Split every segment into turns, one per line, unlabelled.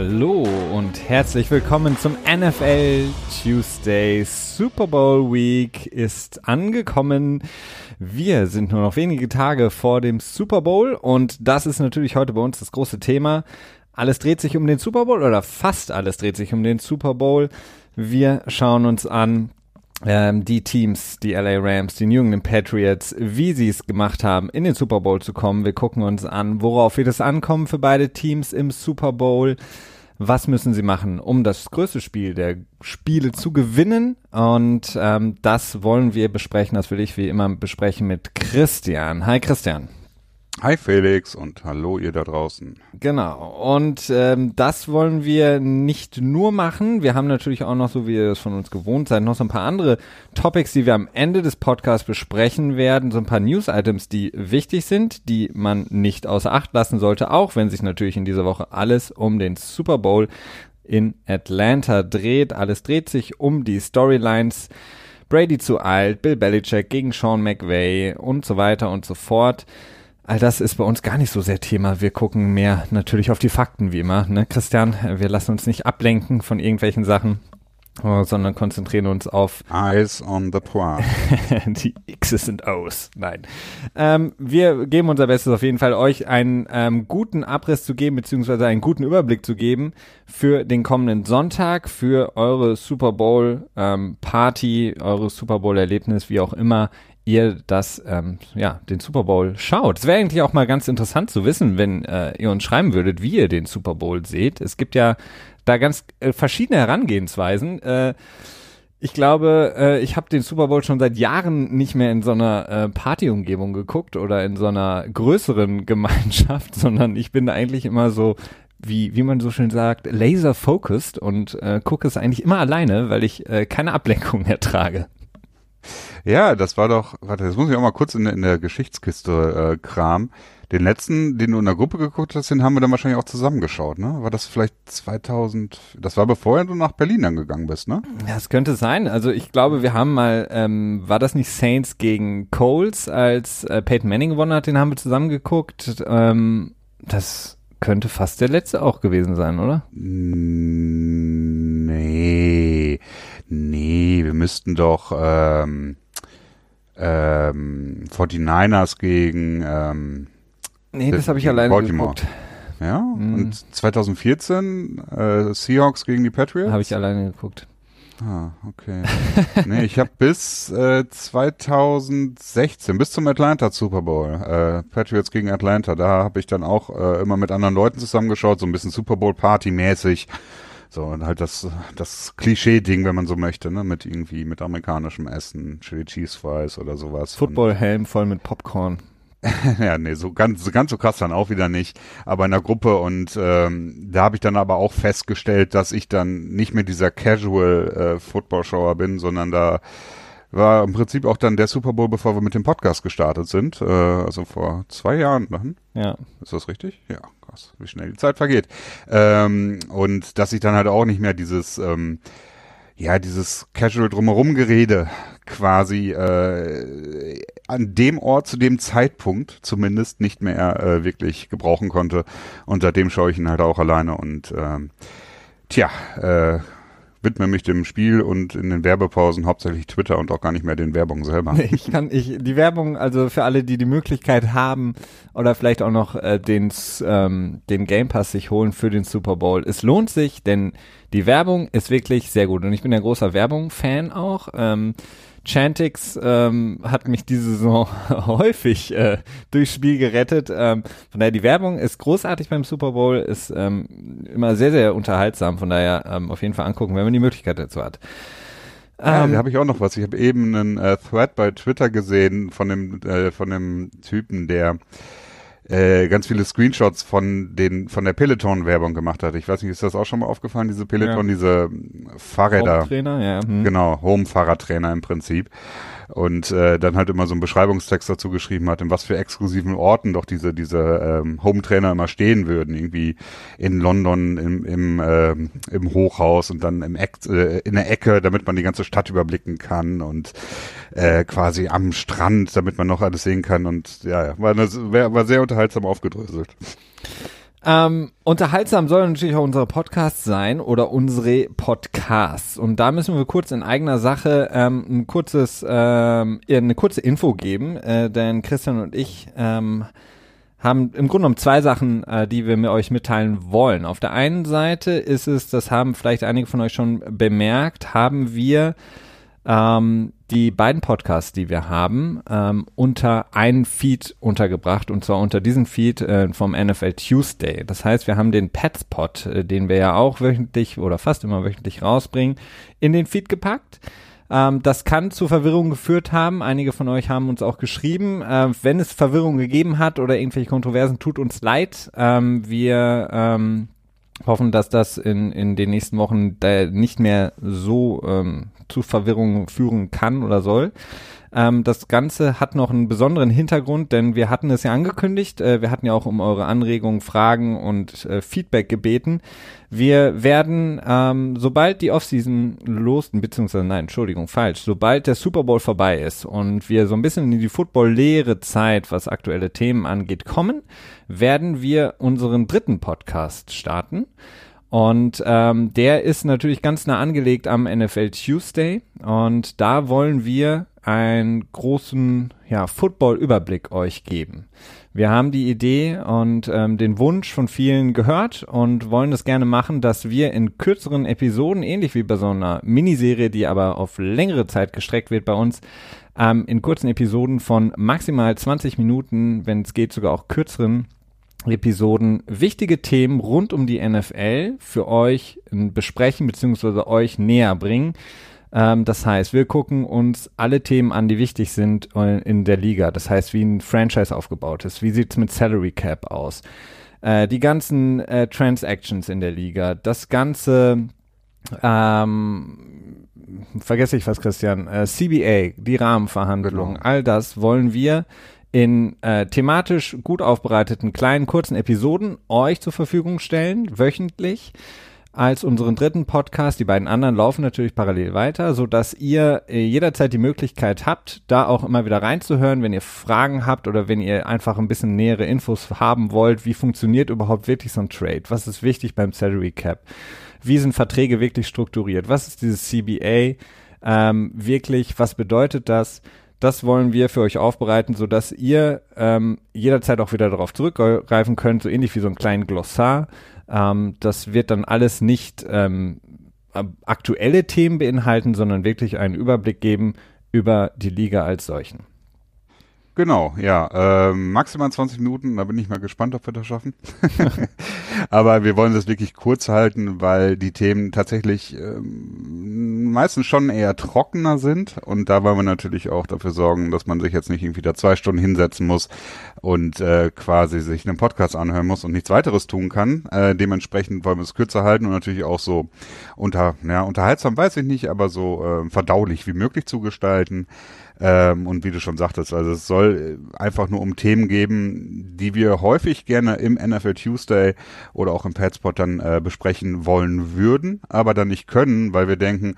Hallo und herzlich willkommen zum NFL Tuesday. Super Bowl Week ist angekommen. Wir sind nur noch wenige Tage vor dem Super Bowl und das ist natürlich heute bei uns das große Thema. Alles dreht sich um den Super Bowl oder fast alles dreht sich um den Super Bowl. Wir schauen uns an, ähm, die Teams, die LA Rams, die New England Patriots, wie sie es gemacht haben, in den Super Bowl zu kommen. Wir gucken uns an, worauf wird es ankommen für beide Teams im Super Bowl. Was müssen sie machen, um das größte Spiel der Spiele zu gewinnen? Und ähm, das wollen wir besprechen. Das will ich wie immer besprechen mit Christian. Hi Christian.
Hi Felix und hallo ihr da draußen.
Genau. Und ähm, das wollen wir nicht nur machen. Wir haben natürlich auch noch, so wie ihr es von uns gewohnt seid, noch so ein paar andere Topics, die wir am Ende des Podcasts besprechen werden. So ein paar News-Items, die wichtig sind, die man nicht außer Acht lassen sollte, auch wenn sich natürlich in dieser Woche alles um den Super Bowl in Atlanta dreht. Alles dreht sich um die Storylines. Brady zu alt, Bill Belichick gegen Sean McVay und so weiter und so fort. All das ist bei uns gar nicht so sehr Thema. Wir gucken mehr natürlich auf die Fakten wie immer. Ne, Christian, wir lassen uns nicht ablenken von irgendwelchen Sachen, oh, sondern konzentrieren uns auf
Eyes on the Prize.
die X's und O's. Nein. Ähm, wir geben unser Bestes auf jeden Fall, euch einen ähm, guten Abriss zu geben, beziehungsweise einen guten Überblick zu geben für den kommenden Sonntag, für eure Super Bowl ähm, Party, eure Super Bowl Erlebnis, wie auch immer ihr das, ähm, ja, den Super Bowl schaut. Es wäre eigentlich auch mal ganz interessant zu wissen, wenn äh, ihr uns schreiben würdet, wie ihr den Super Bowl seht. Es gibt ja da ganz äh, verschiedene Herangehensweisen. Äh, ich glaube, äh, ich habe den Super Bowl schon seit Jahren nicht mehr in so einer äh, Partyumgebung geguckt oder in so einer größeren Gemeinschaft, sondern ich bin eigentlich immer so, wie, wie man so schön sagt, laser focused und äh, gucke es eigentlich immer alleine, weil ich äh, keine Ablenkung ertrage.
Ja, das war doch, warte, das muss ich auch mal kurz in, in der Geschichtskiste äh, kram. Den letzten, den du in der Gruppe geguckt hast, den haben wir dann wahrscheinlich auch zusammengeschaut, ne? War das vielleicht 2000, das war bevor du nach Berlin dann gegangen bist, ne?
Ja, es könnte sein. Also ich glaube, wir haben mal, ähm, war das nicht Saints gegen Coles, als äh, Peyton Manning gewonnen hat, den haben wir zusammengeguckt. Ähm, das könnte fast der letzte auch gewesen sein, oder?
Nee, nee, wir müssten doch ähm, ähm, 49ers gegen ähm,
Nee, das habe ich alleine Baltimore. geguckt.
Ja, mm. und 2014 äh, Seahawks gegen die Patriots?
Habe ich alleine geguckt.
Ah, okay. nee, ich habe bis äh, 2016, bis zum Atlanta Super Bowl, äh, Patriots gegen Atlanta, da habe ich dann auch äh, immer mit anderen Leuten zusammengeschaut, so ein bisschen Super Bowl Party mäßig. So, und halt das, das Klischee-Ding, wenn man so möchte, ne, mit irgendwie, mit amerikanischem Essen, Chili Cheese Fries oder sowas.
Football-Helm voll mit Popcorn.
ja, nee, so ganz, ganz so krass dann auch wieder nicht. Aber in der Gruppe und ähm, da habe ich dann aber auch festgestellt, dass ich dann nicht mehr dieser Casual äh, Football-Shower bin, sondern da war im Prinzip auch dann der Super Bowl, bevor wir mit dem Podcast gestartet sind. Äh, also vor zwei Jahren dann.
Ja.
Ist das richtig? Ja, krass, wie schnell die Zeit vergeht. Ähm, und dass ich dann halt auch nicht mehr dieses ähm, ja, dieses Casual drumherum Gerede quasi äh, an dem Ort zu dem Zeitpunkt zumindest nicht mehr äh, wirklich gebrauchen konnte. Und seitdem schaue ich ihn halt auch alleine und ähm, tja, äh, widme mich dem Spiel und in den Werbepausen hauptsächlich Twitter und auch gar nicht mehr den Werbungen selber.
Ich kann, ich, die Werbung, also für alle, die die Möglichkeit haben oder vielleicht auch noch äh, den, ähm, den Game Pass sich holen für den Super Bowl. Es lohnt sich, denn die Werbung ist wirklich sehr gut und ich bin ein großer Werbung-Fan auch. Ähm, Chantix ähm, hat mich diese Saison häufig äh, durchs Spiel gerettet. Ähm, von daher, die Werbung ist großartig beim Super Bowl, ist ähm, immer sehr, sehr unterhaltsam. Von daher ähm, auf jeden Fall angucken, wenn man die Möglichkeit dazu hat.
Ja, ähm, da habe ich auch noch was. Ich habe eben einen äh, Thread bei Twitter gesehen von dem, äh, von dem Typen, der äh, ganz viele Screenshots von den von der Peloton-Werbung gemacht hat. Ich weiß nicht, ist das auch schon mal aufgefallen, diese Peloton, ja. diese Fahrräder.
Home-Trainer, ja.
Hm. Genau, Home-Fahrradtrainer im Prinzip und äh, dann halt immer so einen Beschreibungstext dazu geschrieben hat, in was für exklusiven Orten doch diese diese ähm, Home-Trainer immer stehen würden, irgendwie in London im im, äh, im Hochhaus und dann im Eck, äh, in der Ecke, damit man die ganze Stadt überblicken kann und äh, quasi am Strand, damit man noch alles sehen kann und ja, war, eine, war sehr unterhaltsam aufgedröselt.
Ähm, unterhaltsam soll natürlich auch unser Podcast sein oder unsere Podcasts. Und da müssen wir kurz in eigener Sache ähm, ein kurzes, ähm, eine kurze Info geben, äh, denn Christian und ich ähm, haben im Grunde genommen zwei Sachen, äh, die wir mit euch mitteilen wollen. Auf der einen Seite ist es, das haben vielleicht einige von euch schon bemerkt, haben wir ähm, die beiden Podcasts, die wir haben, ähm, unter einen Feed untergebracht und zwar unter diesen Feed äh, vom NFL Tuesday. Das heißt, wir haben den Petspot, äh, den wir ja auch wöchentlich oder fast immer wöchentlich rausbringen, in den Feed gepackt. Ähm, das kann zu Verwirrung geführt haben. Einige von euch haben uns auch geschrieben. Äh, wenn es Verwirrung gegeben hat oder irgendwelche Kontroversen, tut uns leid. Ähm, wir ähm, hoffen, dass das in, in den nächsten Wochen nicht mehr so ähm, zu Verwirrung führen kann oder soll. Ähm, das Ganze hat noch einen besonderen Hintergrund, denn wir hatten es ja angekündigt. Äh, wir hatten ja auch um eure Anregungen, Fragen und äh, Feedback gebeten. Wir werden, ähm, sobald die Offseason los, beziehungsweise nein, Entschuldigung, falsch, sobald der Super Bowl vorbei ist und wir so ein bisschen in die Football-leere Zeit, was aktuelle Themen angeht, kommen, werden wir unseren dritten Podcast starten. Und ähm, der ist natürlich ganz nah angelegt am NFL Tuesday. Und da wollen wir einen großen ja, Football-Überblick euch geben. Wir haben die Idee und ähm, den Wunsch von vielen gehört und wollen das gerne machen, dass wir in kürzeren Episoden, ähnlich wie bei so einer Miniserie, die aber auf längere Zeit gestreckt wird bei uns, ähm, in kurzen Episoden von maximal 20 Minuten, wenn es geht sogar auch kürzeren, Episoden wichtige Themen rund um die NFL für euch besprechen bzw. euch näher bringen. Ähm, das heißt, wir gucken uns alle Themen an, die wichtig sind äh, in der Liga. Das heißt, wie ein Franchise aufgebaut ist, wie sieht's mit Salary Cap aus, äh, die ganzen äh, Transactions in der Liga, das ganze ähm, vergesse ich was, Christian, äh, CBA, die Rahmenverhandlungen, genau. all das wollen wir in äh, thematisch gut aufbereiteten kleinen kurzen Episoden euch zur Verfügung stellen, wöchentlich als unseren dritten Podcast. Die beiden anderen laufen natürlich parallel weiter, so dass ihr äh, jederzeit die Möglichkeit habt, da auch immer wieder reinzuhören, wenn ihr Fragen habt oder wenn ihr einfach ein bisschen nähere Infos haben wollt. Wie funktioniert überhaupt wirklich so ein Trade? Was ist wichtig beim Salary Cap? Wie sind Verträge wirklich strukturiert? Was ist dieses CBA? Ähm, wirklich, was bedeutet das? Das wollen wir für euch aufbereiten, so dass ihr ähm, jederzeit auch wieder darauf zurückgreifen könnt, so ähnlich wie so ein kleinen Glossar. Ähm, das wird dann alles nicht ähm, aktuelle Themen beinhalten, sondern wirklich einen Überblick geben über die Liga als solchen.
Genau, ja. Äh, maximal 20 Minuten, da bin ich mal gespannt, ob wir das schaffen. Aber wir wollen das wirklich kurz halten, weil die Themen tatsächlich ähm, meistens schon eher trockener sind. Und da wollen wir natürlich auch dafür sorgen, dass man sich jetzt nicht irgendwie da zwei Stunden hinsetzen muss und äh, quasi sich einen Podcast anhören muss und nichts weiteres tun kann. Äh, dementsprechend wollen wir es kürzer halten und natürlich auch so unter, ja, unterhaltsam weiß ich nicht, aber so äh, verdaulich wie möglich zu gestalten. Ähm, und wie du schon sagtest, also es soll einfach nur um Themen geben, die wir häufig gerne im NFL Tuesday oder auch im Padspot dann äh, besprechen wollen würden, aber dann nicht können, weil wir denken,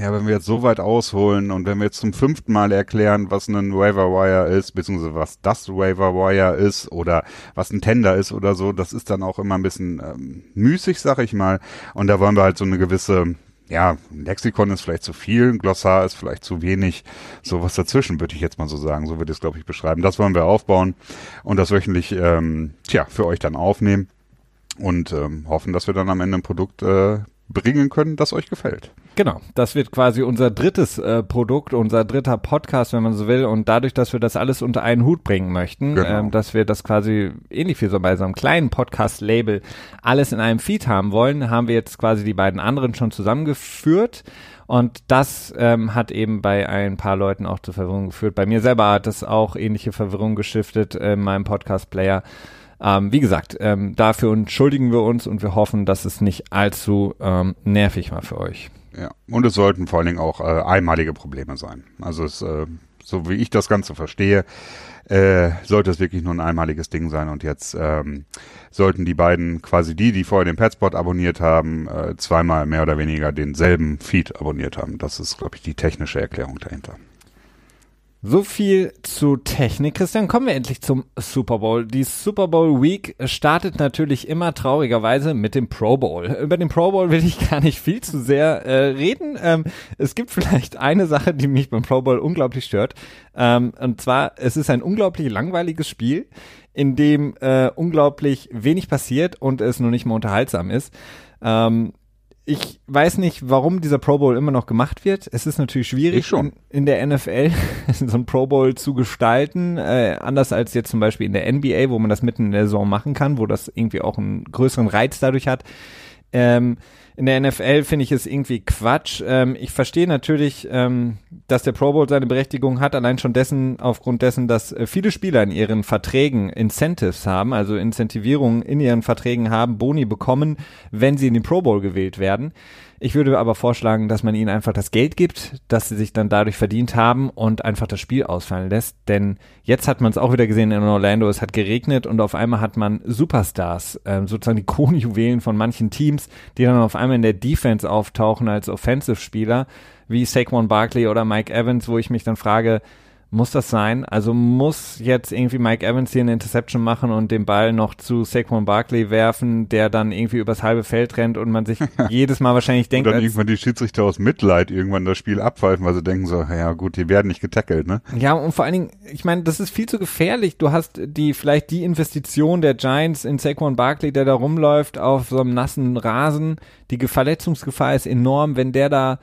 ja, wenn wir jetzt so weit ausholen und wenn wir jetzt zum fünften Mal erklären, was ein Waiver Wire ist, beziehungsweise was das Waiver Wire ist oder was ein Tender ist oder so, das ist dann auch immer ein bisschen ähm, müßig, sag ich mal. Und da wollen wir halt so eine gewisse ja, Lexikon ist vielleicht zu viel, Glossar ist vielleicht zu wenig, sowas dazwischen würde ich jetzt mal so sagen, so würde ich es glaube ich beschreiben. Das wollen wir aufbauen und das wöchentlich, ähm, tja, für euch dann aufnehmen und ähm, hoffen, dass wir dann am Ende ein Produkt äh, bringen können, das euch gefällt.
Genau, das wird quasi unser drittes äh, Produkt, unser dritter Podcast, wenn man so will. Und dadurch, dass wir das alles unter einen Hut bringen möchten, genau. ähm, dass wir das quasi ähnlich wie so bei so einem kleinen Podcast-Label alles in einem Feed haben wollen, haben wir jetzt quasi die beiden anderen schon zusammengeführt. Und das ähm, hat eben bei ein paar Leuten auch zur Verwirrung geführt. Bei mir selber hat es auch ähnliche Verwirrung geschiftet äh, in meinem Podcast-Player. Ähm, wie gesagt, ähm, dafür entschuldigen wir uns und wir hoffen, dass es nicht allzu ähm, nervig war für euch.
Ja, und es sollten vor allen Dingen auch äh, einmalige Probleme sein. Also es, äh, so wie ich das Ganze verstehe, äh, sollte es wirklich nur ein einmaliges Ding sein. Und jetzt ähm, sollten die beiden, quasi die, die vorher den Petspot abonniert haben, äh, zweimal mehr oder weniger denselben Feed abonniert haben. Das ist, glaube ich, die technische Erklärung dahinter.
So viel zu Technik. Christian, kommen wir endlich zum Super Bowl. Die Super Bowl Week startet natürlich immer traurigerweise mit dem Pro Bowl. Über den Pro Bowl will ich gar nicht viel zu sehr äh, reden. Ähm, es gibt vielleicht eine Sache, die mich beim Pro Bowl unglaublich stört. Ähm, und zwar, es ist ein unglaublich langweiliges Spiel, in dem äh, unglaublich wenig passiert und es nur nicht mal unterhaltsam ist. Ähm, ich weiß nicht, warum dieser Pro Bowl immer noch gemacht wird. Es ist natürlich schwierig, in, in, der NFL so ein Pro Bowl zu gestalten, äh, anders als jetzt zum Beispiel in der NBA, wo man das mitten in der Saison machen kann, wo das irgendwie auch einen größeren Reiz dadurch hat. Ähm, in der NFL finde ich es irgendwie Quatsch. Ähm, ich verstehe natürlich, ähm, dass der Pro Bowl seine Berechtigung hat, allein schon dessen, aufgrund dessen, dass äh, viele Spieler in ihren Verträgen Incentives haben, also Incentivierungen in ihren Verträgen haben, Boni bekommen, wenn sie in den Pro Bowl gewählt werden. Ich würde aber vorschlagen, dass man ihnen einfach das Geld gibt, das sie sich dann dadurch verdient haben und einfach das Spiel ausfallen lässt. Denn jetzt hat man es auch wieder gesehen in Orlando, es hat geregnet und auf einmal hat man Superstars, äh, sozusagen die Kronjuwelen von manchen Teams, die dann auf einmal in der Defense auftauchen als Offensive-Spieler, wie Saquon Barkley oder Mike Evans, wo ich mich dann frage, muss das sein? Also muss jetzt irgendwie Mike Evans hier eine Interception machen und den Ball noch zu Saquon Barkley werfen, der dann irgendwie übers halbe Feld rennt und man sich jedes Mal wahrscheinlich denkt.
Und dann irgendwann die Schiedsrichter aus Mitleid irgendwann das Spiel abpfeifen, weil sie denken so, ja gut, die werden nicht getackelt, ne?
Ja, und vor allen Dingen, ich meine, das ist viel zu gefährlich. Du hast die, vielleicht die Investition der Giants in Saquon Barkley, der da rumläuft auf so einem nassen Rasen. Die Verletzungsgefahr ist enorm, wenn der da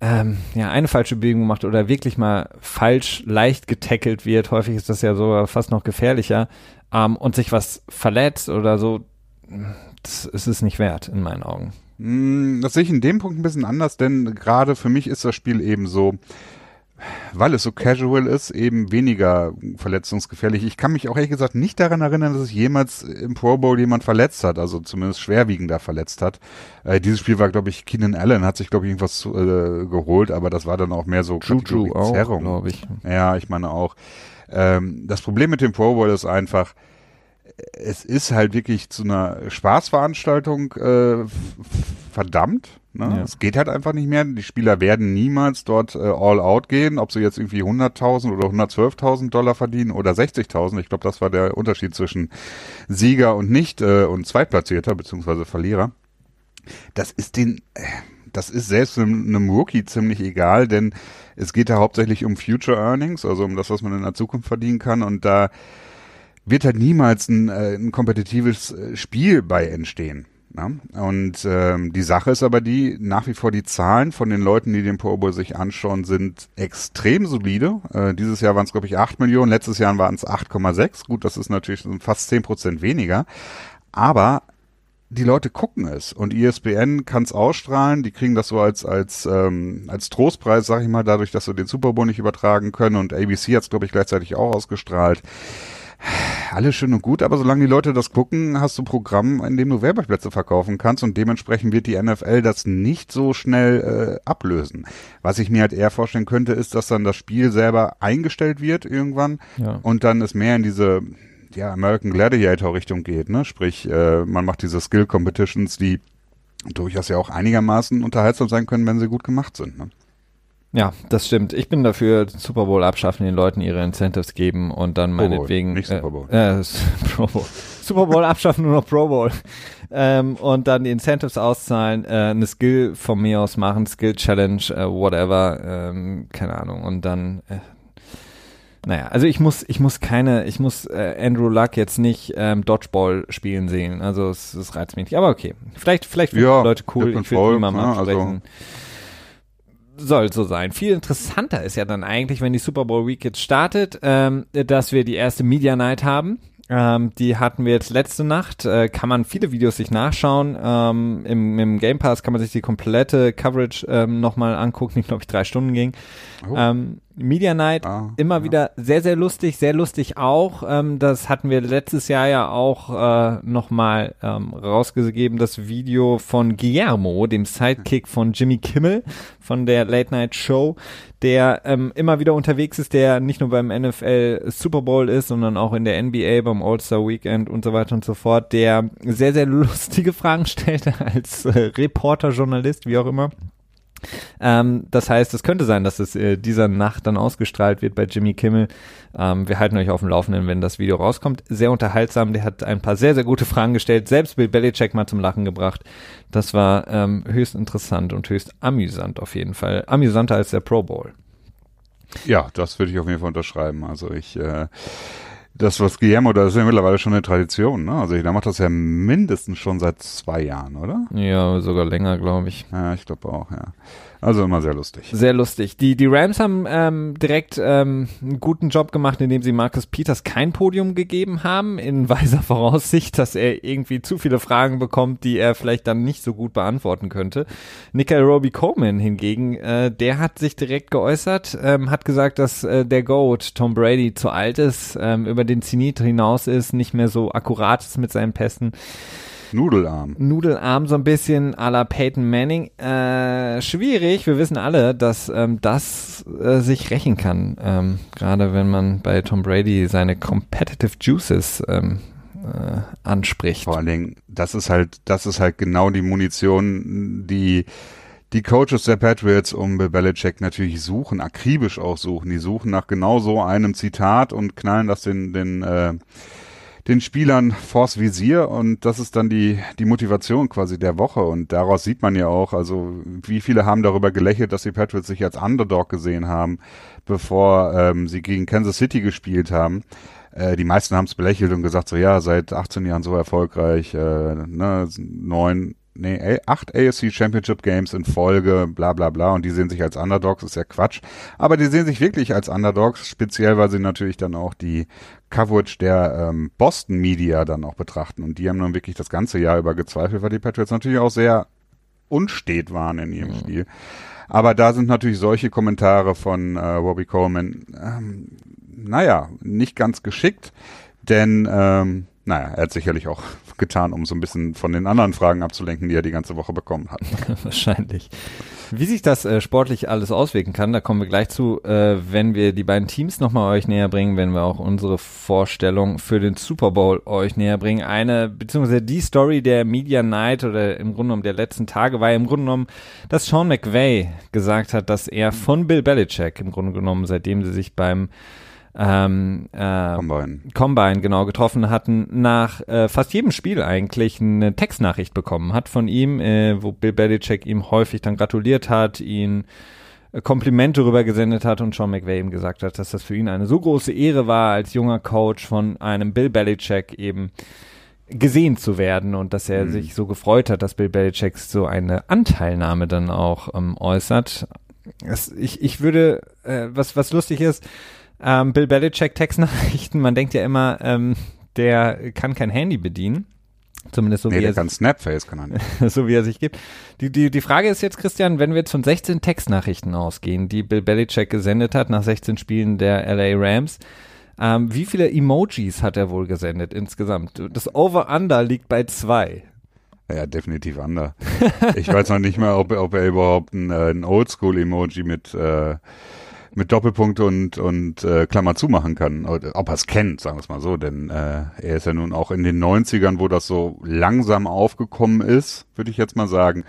ähm, ja, eine falsche Bewegung macht oder wirklich mal falsch leicht getackelt wird, häufig ist das ja sogar fast noch gefährlicher, ähm, und sich was verletzt oder so, das ist es nicht wert, in meinen Augen.
Hm, das sehe ich in dem Punkt ein bisschen anders, denn gerade für mich ist das Spiel eben so, weil es so casual ist, eben weniger verletzungsgefährlich. Ich kann mich auch ehrlich gesagt nicht daran erinnern, dass es jemals im Pro Bowl jemand verletzt hat, also zumindest schwerwiegender verletzt hat. Äh, dieses Spiel war, glaube ich, Keenan Allen hat sich, glaube ich, irgendwas äh, geholt, aber das war dann auch mehr so
Juju auch, glaube ich.
Ja, ich meine auch. Ähm, das Problem mit dem Pro Bowl ist einfach, es ist halt wirklich zu einer Spaßveranstaltung äh, verdammt. Ne? Ja. Es geht halt einfach nicht mehr. Die Spieler werden niemals dort äh, all out gehen, ob sie jetzt irgendwie 100.000 oder 112.000 Dollar verdienen oder 60.000. Ich glaube, das war der Unterschied zwischen Sieger und nicht äh, und Zweitplatzierter beziehungsweise Verlierer. Das ist den, äh, das ist selbst einem, einem Rookie ziemlich egal, denn es geht da hauptsächlich um Future Earnings, also um das, was man in der Zukunft verdienen kann und da wird halt niemals ein, äh, ein kompetitives äh, Spiel bei entstehen. Ja? Und ähm, die Sache ist aber die, nach wie vor die Zahlen von den Leuten, die den Pro Bowl sich anschauen, sind extrem solide. Äh, dieses Jahr waren es, glaube ich, 8 Millionen, letztes Jahr waren es 8,6. Gut, das ist natürlich fast 10 Prozent weniger. Aber die Leute gucken es und ESPN kann es ausstrahlen, die kriegen das so als als ähm, als Trostpreis, sag ich mal, dadurch, dass sie den Super Bowl nicht übertragen können und ABC hat es glaube ich gleichzeitig auch ausgestrahlt alles schön und gut, aber solange die Leute das gucken, hast du Programm, in dem du Werbeplätze verkaufen kannst und dementsprechend wird die NFL das nicht so schnell äh, ablösen. Was ich mir halt eher vorstellen könnte, ist, dass dann das Spiel selber eingestellt wird irgendwann ja. und dann es mehr in diese ja, American Gladiator Richtung geht, ne? Sprich, äh, man macht diese Skill Competitions, die durchaus ja auch einigermaßen unterhaltsam sein können, wenn sie gut gemacht sind. Ne?
Ja, das stimmt. Ich bin dafür, Super Bowl abschaffen, den Leuten ihre Incentives geben und dann Pro meinetwegen.
Bowl, nicht Super Bowl.
Äh, äh, Pro Bowl. Super Bowl abschaffen, nur noch Pro Bowl. Ähm, und dann die Incentives auszahlen, äh, eine Skill von mir aus machen, Skill Challenge, äh, whatever, ähm, keine Ahnung. Und dann, äh, naja, also ich muss, ich muss keine, ich muss äh, Andrew Luck jetzt nicht ähm, Dodgeball spielen sehen. Also es, es reizt mich nicht. Aber okay. Vielleicht, vielleicht finden
ja,
Leute cool. Ich will
mal ne? Also
soll so sein. Viel interessanter ist ja dann eigentlich, wenn die Super Bowl Week jetzt startet, ähm, dass wir die erste Media Night haben. Ähm, die hatten wir jetzt letzte Nacht. Äh, kann man viele Videos sich nachschauen. Ähm, im, Im Game Pass kann man sich die komplette Coverage ähm, nochmal angucken, die glaube ich drei Stunden ging. Oh. Ähm, Media Night ah, immer ja. wieder sehr, sehr lustig, sehr lustig auch. Ähm, das hatten wir letztes Jahr ja auch äh, nochmal ähm, rausgegeben, das Video von Guillermo, dem Sidekick von Jimmy Kimmel von der Late Night Show, der ähm, immer wieder unterwegs ist, der nicht nur beim NFL Super Bowl ist, sondern auch in der NBA beim All-Star Weekend und so weiter und so fort, der sehr, sehr lustige Fragen stellte als äh, Reporter, Journalist, wie auch immer Ähm, das heißt, es könnte sein, dass es äh, dieser Nacht dann ausgestrahlt wird bei Jimmy Kimmel. Ähm, wir halten euch auf dem Laufenden, wenn das Video rauskommt. Sehr unterhaltsam. Der hat ein paar sehr, sehr gute Fragen gestellt. Selbst Bill Belichick mal zum Lachen gebracht. Das war ähm, höchst interessant und höchst amüsant auf jeden Fall. Amüsanter als der Pro Bowl.
Ja, das würde ich auf jeden Fall unterschreiben. Also ich äh, das, was Guillermo, das ist ja mittlerweile schon eine Tradition, ne? Also der macht das ja mindestens schon seit zwei Jahren, oder?
Ja, sogar länger, glaube ich.
Ja, ich glaube auch, ja. Also immer sehr lustig.
Sehr lustig. Die, die Rams haben ähm, direkt ähm, einen guten Job gemacht, indem sie Marcus Peters kein Podium gegeben haben, in weiser Voraussicht, dass er irgendwie zu viele Fragen bekommt, die er vielleicht dann nicht so gut beantworten könnte. Nickel Roby Coleman hingegen, äh, der hat sich direkt geäußert, ähm, hat gesagt, dass äh, der Goat Tom Brady zu alt ist, ähm, über den Zenit hinaus ist, nicht mehr so akkurat ist mit seinen Pässen.
Nudelarm.
Nudelarm so ein bisschen à la Peyton Manning. Äh, schwierig, wir wissen alle, dass ähm, das äh, sich rächen kann. Ähm, Gerade wenn man bei Tom Brady seine Competitive Juices ähm, äh, anspricht.
Vor allen Dingen, das ist halt, das ist halt genau die Munition, die die Coaches der Patriots um Bill Belichick natürlich suchen, akribisch auch suchen. Die suchen nach genau so einem Zitat und knallen das den, den äh, den Spielern vors Visier und das ist dann die, die Motivation quasi der Woche und daraus sieht man ja auch, also wie viele haben darüber gelächelt, dass die Patriots sich als Underdog gesehen haben, bevor ähm, sie gegen Kansas City gespielt haben. Äh, die meisten haben es belächelt und gesagt, so ja, seit 18 Jahren so erfolgreich, äh, ne, neun, nee, acht AFC Championship Games in Folge, bla bla bla, und die sehen sich als Underdogs, ist ja Quatsch. Aber die sehen sich wirklich als Underdogs, speziell weil sie natürlich dann auch die Coverage der ähm, Boston Media dann auch betrachten. Und die haben dann wirklich das ganze Jahr über gezweifelt, weil die Patriots natürlich auch sehr unstet waren in ihrem mhm. Spiel. Aber da sind natürlich solche Kommentare von äh, Robbie Coleman, ähm, naja, nicht ganz geschickt, denn ähm, naja, er hat sicherlich auch getan, um so ein bisschen von den anderen Fragen abzulenken, die er die ganze Woche bekommen hat.
Wahrscheinlich. Wie sich das äh, sportlich alles auswirken kann, da kommen wir gleich zu, äh, wenn wir die beiden Teams nochmal euch näher bringen, wenn wir auch unsere Vorstellung für den Super Bowl euch näher bringen. Eine, beziehungsweise die Story der Media Night oder im Grunde genommen der letzten Tage war im Grunde genommen, dass Sean McVay gesagt hat, dass er von Bill Belichick im Grunde genommen, seitdem sie sich beim ähm, äh, Combine. Combine genau getroffen hatten, nach äh, fast jedem Spiel eigentlich eine Textnachricht bekommen hat von ihm, äh, wo Bill Belichick ihm häufig dann gratuliert hat, ihn äh, Komplimente rüber gesendet hat und Sean McVay ihm gesagt hat, dass das für ihn eine so große Ehre war, als junger Coach von einem Bill Belichick eben gesehen zu werden und dass er mhm. sich so gefreut hat, dass Bill Belichick so eine Anteilnahme dann auch ähm, äußert. Das, ich, ich würde, äh, was, was lustig ist, ähm, Bill Belichick Textnachrichten, man denkt ja immer, ähm, der kann kein Handy bedienen. Zumindest so
nee,
wie
der
er
kann Snapface kann er nicht.
so wie er sich gibt. Die, die, die Frage ist jetzt, Christian, wenn wir jetzt von 16 Textnachrichten ausgehen, die Bill Belichick gesendet hat nach 16 Spielen der LA Rams, ähm, wie viele Emojis hat er wohl gesendet insgesamt? Das Over-Under liegt bei zwei.
Ja, definitiv under. ich weiß noch nicht mal, ob, ob er überhaupt ein, äh, ein Oldschool-Emoji mit äh, mit Doppelpunkt und, und äh, Klammer zumachen kann. Ob er es kennt, sagen wir es mal so. Denn äh, er ist ja nun auch in den 90ern, wo das so langsam aufgekommen ist, würde ich jetzt mal sagen.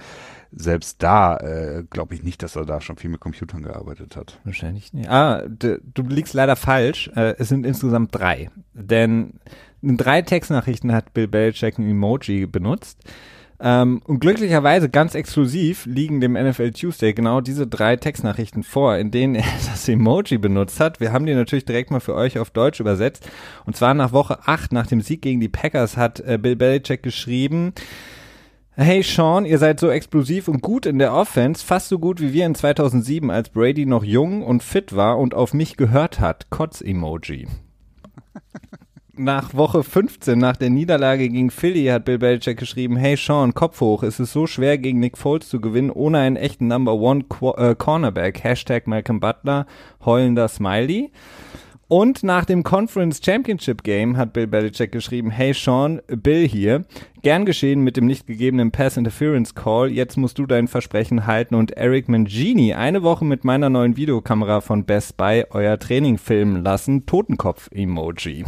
Selbst da äh, glaube ich nicht, dass er da schon viel mit Computern gearbeitet hat.
Wahrscheinlich nicht. Ah, du, du liegst leider falsch. Äh, es sind insgesamt drei. Denn in drei Textnachrichten hat Bill Belichick ein Emoji benutzt. Ähm, und glücklicherweise ganz exklusiv liegen dem NFL Tuesday genau diese drei Textnachrichten vor, in denen er das Emoji benutzt hat. Wir haben die natürlich direkt mal für euch auf Deutsch übersetzt. Und zwar nach Woche 8, nach dem Sieg gegen die Packers, hat äh, Bill Belichick geschrieben, Hey Sean, ihr seid so explosiv und gut in der Offense, fast so gut wie wir in 2007, als Brady noch jung und fit war und auf mich gehört hat. Kotz-Emoji nach Woche 15, nach der Niederlage gegen Philly, hat Bill Belichick geschrieben, hey Sean, Kopf hoch, es ist so schwer gegen Nick Foles zu gewinnen, ohne einen echten Number One Qu äh, Cornerback. Hashtag Malcolm Butler, heulender Smiley. Und nach dem Conference Championship Game hat Bill Belichick geschrieben, hey Sean, Bill hier. Gern geschehen mit dem nicht gegebenen Pass Interference Call. Jetzt musst du dein Versprechen halten und Eric Mangini eine Woche mit meiner neuen Videokamera von Best Buy euer Training filmen lassen. Totenkopf-Emoji.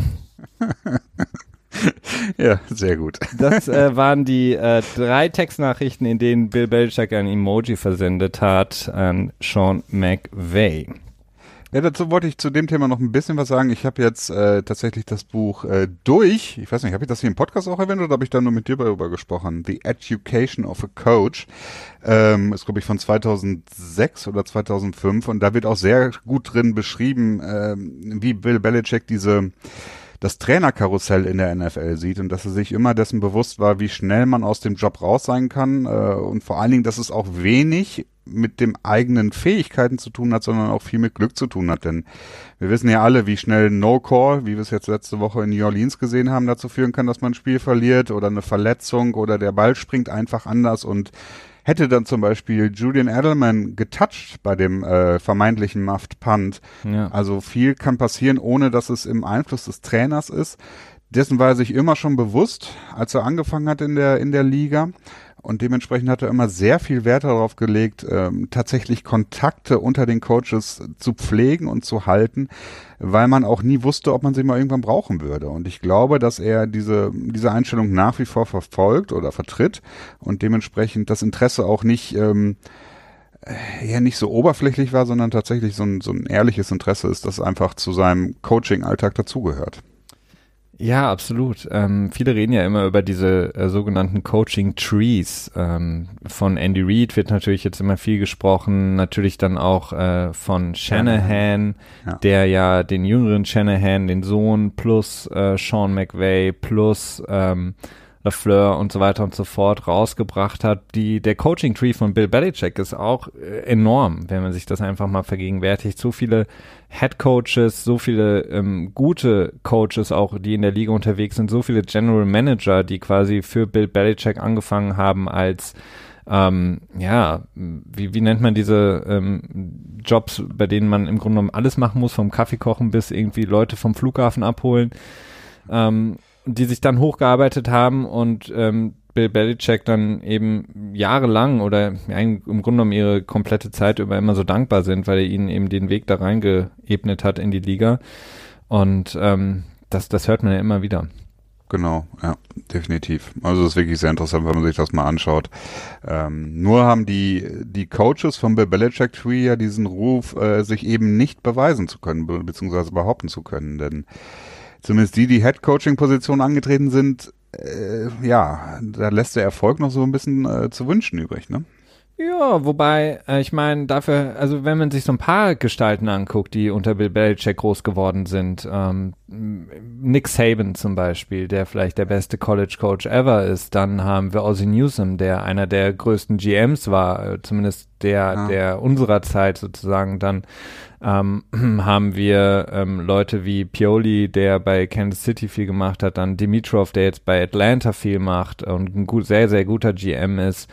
Ja, sehr gut.
Das äh, waren die äh, drei Textnachrichten, in denen Bill Belichick ein Emoji versendet hat an Sean McVay.
Ja, dazu wollte ich zu dem Thema noch ein bisschen was sagen. Ich habe jetzt äh, tatsächlich das Buch äh, durch. Ich weiß nicht, habe ich das hier im Podcast auch erwähnt oder habe ich da nur mit dir darüber gesprochen? The Education of a Coach. Ähm, ist, glaube ich, von 2006 oder 2005. Und da wird auch sehr gut drin beschrieben, äh, wie Bill Belichick diese das Trainerkarussell in der NFL sieht und dass er sich immer dessen bewusst war, wie schnell man aus dem Job raus sein kann äh, und vor allen Dingen, dass es auch wenig mit dem eigenen Fähigkeiten zu tun hat, sondern auch viel mit Glück zu tun hat. Denn wir wissen ja alle, wie schnell No-Call, wie wir es jetzt letzte Woche in New Orleans gesehen haben, dazu führen kann, dass man ein Spiel verliert oder eine Verletzung oder der Ball springt einfach anders und hätte dann zum Beispiel Julian Edelman getouched bei dem äh, vermeintlichen Muffed Punt. Ja. Also viel kann passieren, ohne dass es im Einfluss des Trainers ist. Dessen war er sich immer schon bewusst, als er angefangen hat in der, in der Liga. Und dementsprechend hat er immer sehr viel Wert darauf gelegt, ähm, tatsächlich Kontakte unter den Coaches zu pflegen und zu halten, weil man auch nie wusste, ob man sie mal irgendwann brauchen würde. Und ich glaube, dass er diese, diese Einstellung nach wie vor verfolgt oder vertritt und dementsprechend das Interesse auch nicht, ähm, ja nicht so oberflächlich war, sondern tatsächlich so ein, so ein ehrliches Interesse ist, das einfach zu seinem Coaching-Alltag dazugehört.
Ja, absolut. Ähm, viele reden ja immer über diese äh, sogenannten Coaching Trees. Ähm, von Andy Reid wird natürlich jetzt immer viel gesprochen, natürlich dann auch äh, von Shanahan, ja. der ja den jüngeren Shanahan, den Sohn plus äh, Sean McVay plus ähm, LaFleur und so weiter und so fort rausgebracht hat. Die, der Coaching Tree von Bill Belichick ist auch äh, enorm, wenn man sich das einfach mal vergegenwärtigt. So viele Head Coaches, so viele ähm, gute Coaches auch, die in der Liga unterwegs sind, so viele General Manager, die quasi für Bill Belichick angefangen haben als ähm, ja, wie, wie nennt man diese ähm, Jobs, bei denen man im Grunde genommen alles machen muss, vom Kaffee kochen bis irgendwie Leute vom Flughafen abholen. Ähm, die sich dann hochgearbeitet haben und ähm, Bill Belichick dann eben jahrelang oder im Grunde genommen ihre komplette Zeit über immer so dankbar sind, weil er ihnen eben den Weg da reingeebnet hat in die Liga. Und ähm, das, das hört man ja immer wieder.
Genau, ja, definitiv. Also es ist wirklich sehr interessant, wenn man sich das mal anschaut. Ähm, nur haben die, die Coaches vom Bill Belichick Tree ja diesen Ruf, äh, sich eben nicht beweisen zu können, be beziehungsweise behaupten zu können. Denn zumindest die, die Head-Coaching-Position angetreten sind, äh, ja, da lässt der Erfolg noch so ein bisschen äh, zu wünschen übrig, ne?
Ja, wobei, äh, ich meine, dafür, also wenn man sich so ein paar Gestalten anguckt, die unter Bill Belichick groß geworden sind, ähm, Nick Saban zum Beispiel, der vielleicht der beste College Coach ever ist, dann haben wir Ozzie Newsom, der einer der größten GMs war, äh, zumindest der, ja. der unserer Zeit sozusagen, dann ähm, haben wir ähm, Leute wie Pioli, der bei Kansas City viel gemacht hat, dann Dimitrov, der jetzt bei Atlanta viel macht und ein gut, sehr, sehr guter GM ist,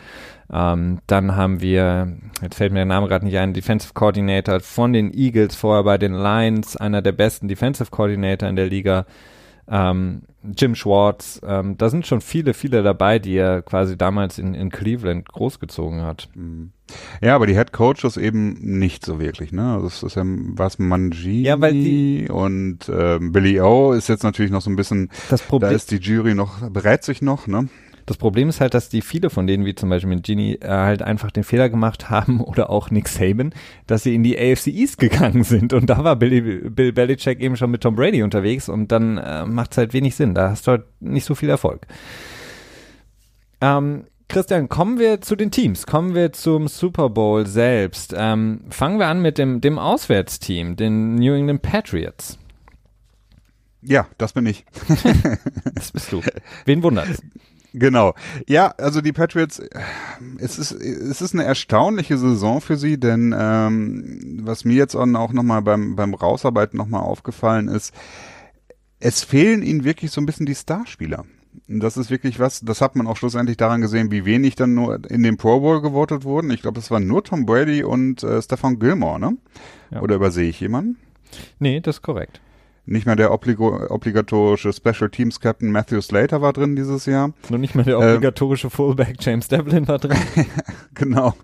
ähm, dann haben wir, jetzt fällt mir der Name gerade nicht ein, Defensive Coordinator von den Eagles, vorher bei den Lions, einer der besten Defensive Coordinator in der Liga. Ähm, Jim Schwartz, ähm, da sind schon viele, viele dabei, die er quasi damals in, in Cleveland großgezogen hat. Mhm.
Ja, aber die Head Coaches eben nicht so wirklich, ne? Also das ist ja was Mangi ja, weil die, und ähm, Billy O ist jetzt natürlich noch so ein bisschen, das Problem, da ist die Jury noch, berät sich noch, ne?
Das Problem ist halt, dass die viele von denen, wie zum Beispiel mit Ginny, äh, halt einfach den Fehler gemacht haben oder auch Nick Saban, dass sie in die AFC East gegangen sind. Und da war Bill, Bill Belichick eben schon mit Tom Brady unterwegs und dann äh, macht es halt wenig Sinn. Da hast du halt nicht so viel Erfolg. Ähm, Christian, kommen wir zu den Teams. Kommen wir zum Super Bowl selbst. Ähm, fangen wir an mit dem, dem Auswärtsteam, den New England Patriots.
Ja, das bin ich.
das bist du. Wen wundert's?
Genau. Ja, also die Patriots, es ist, es ist eine erstaunliche Saison für sie, denn ähm, was mir jetzt auch nochmal beim, beim Rausarbeiten nochmal aufgefallen ist, es fehlen ihnen wirklich so ein bisschen die Starspieler. Das ist wirklich was, das hat man auch schlussendlich daran gesehen, wie wenig dann nur in den Pro Bowl gewotet wurden. Ich glaube, es waren nur Tom Brady und äh, Stefan Gilmore, ne? Ja. Oder übersehe ich jemanden?
Nee, das ist korrekt.
Nicht mehr der obligatorische Special Teams Captain Matthew Slater war drin dieses Jahr.
Nur nicht mehr der ähm, obligatorische ähm, Fullback James Devlin war drin.
genau.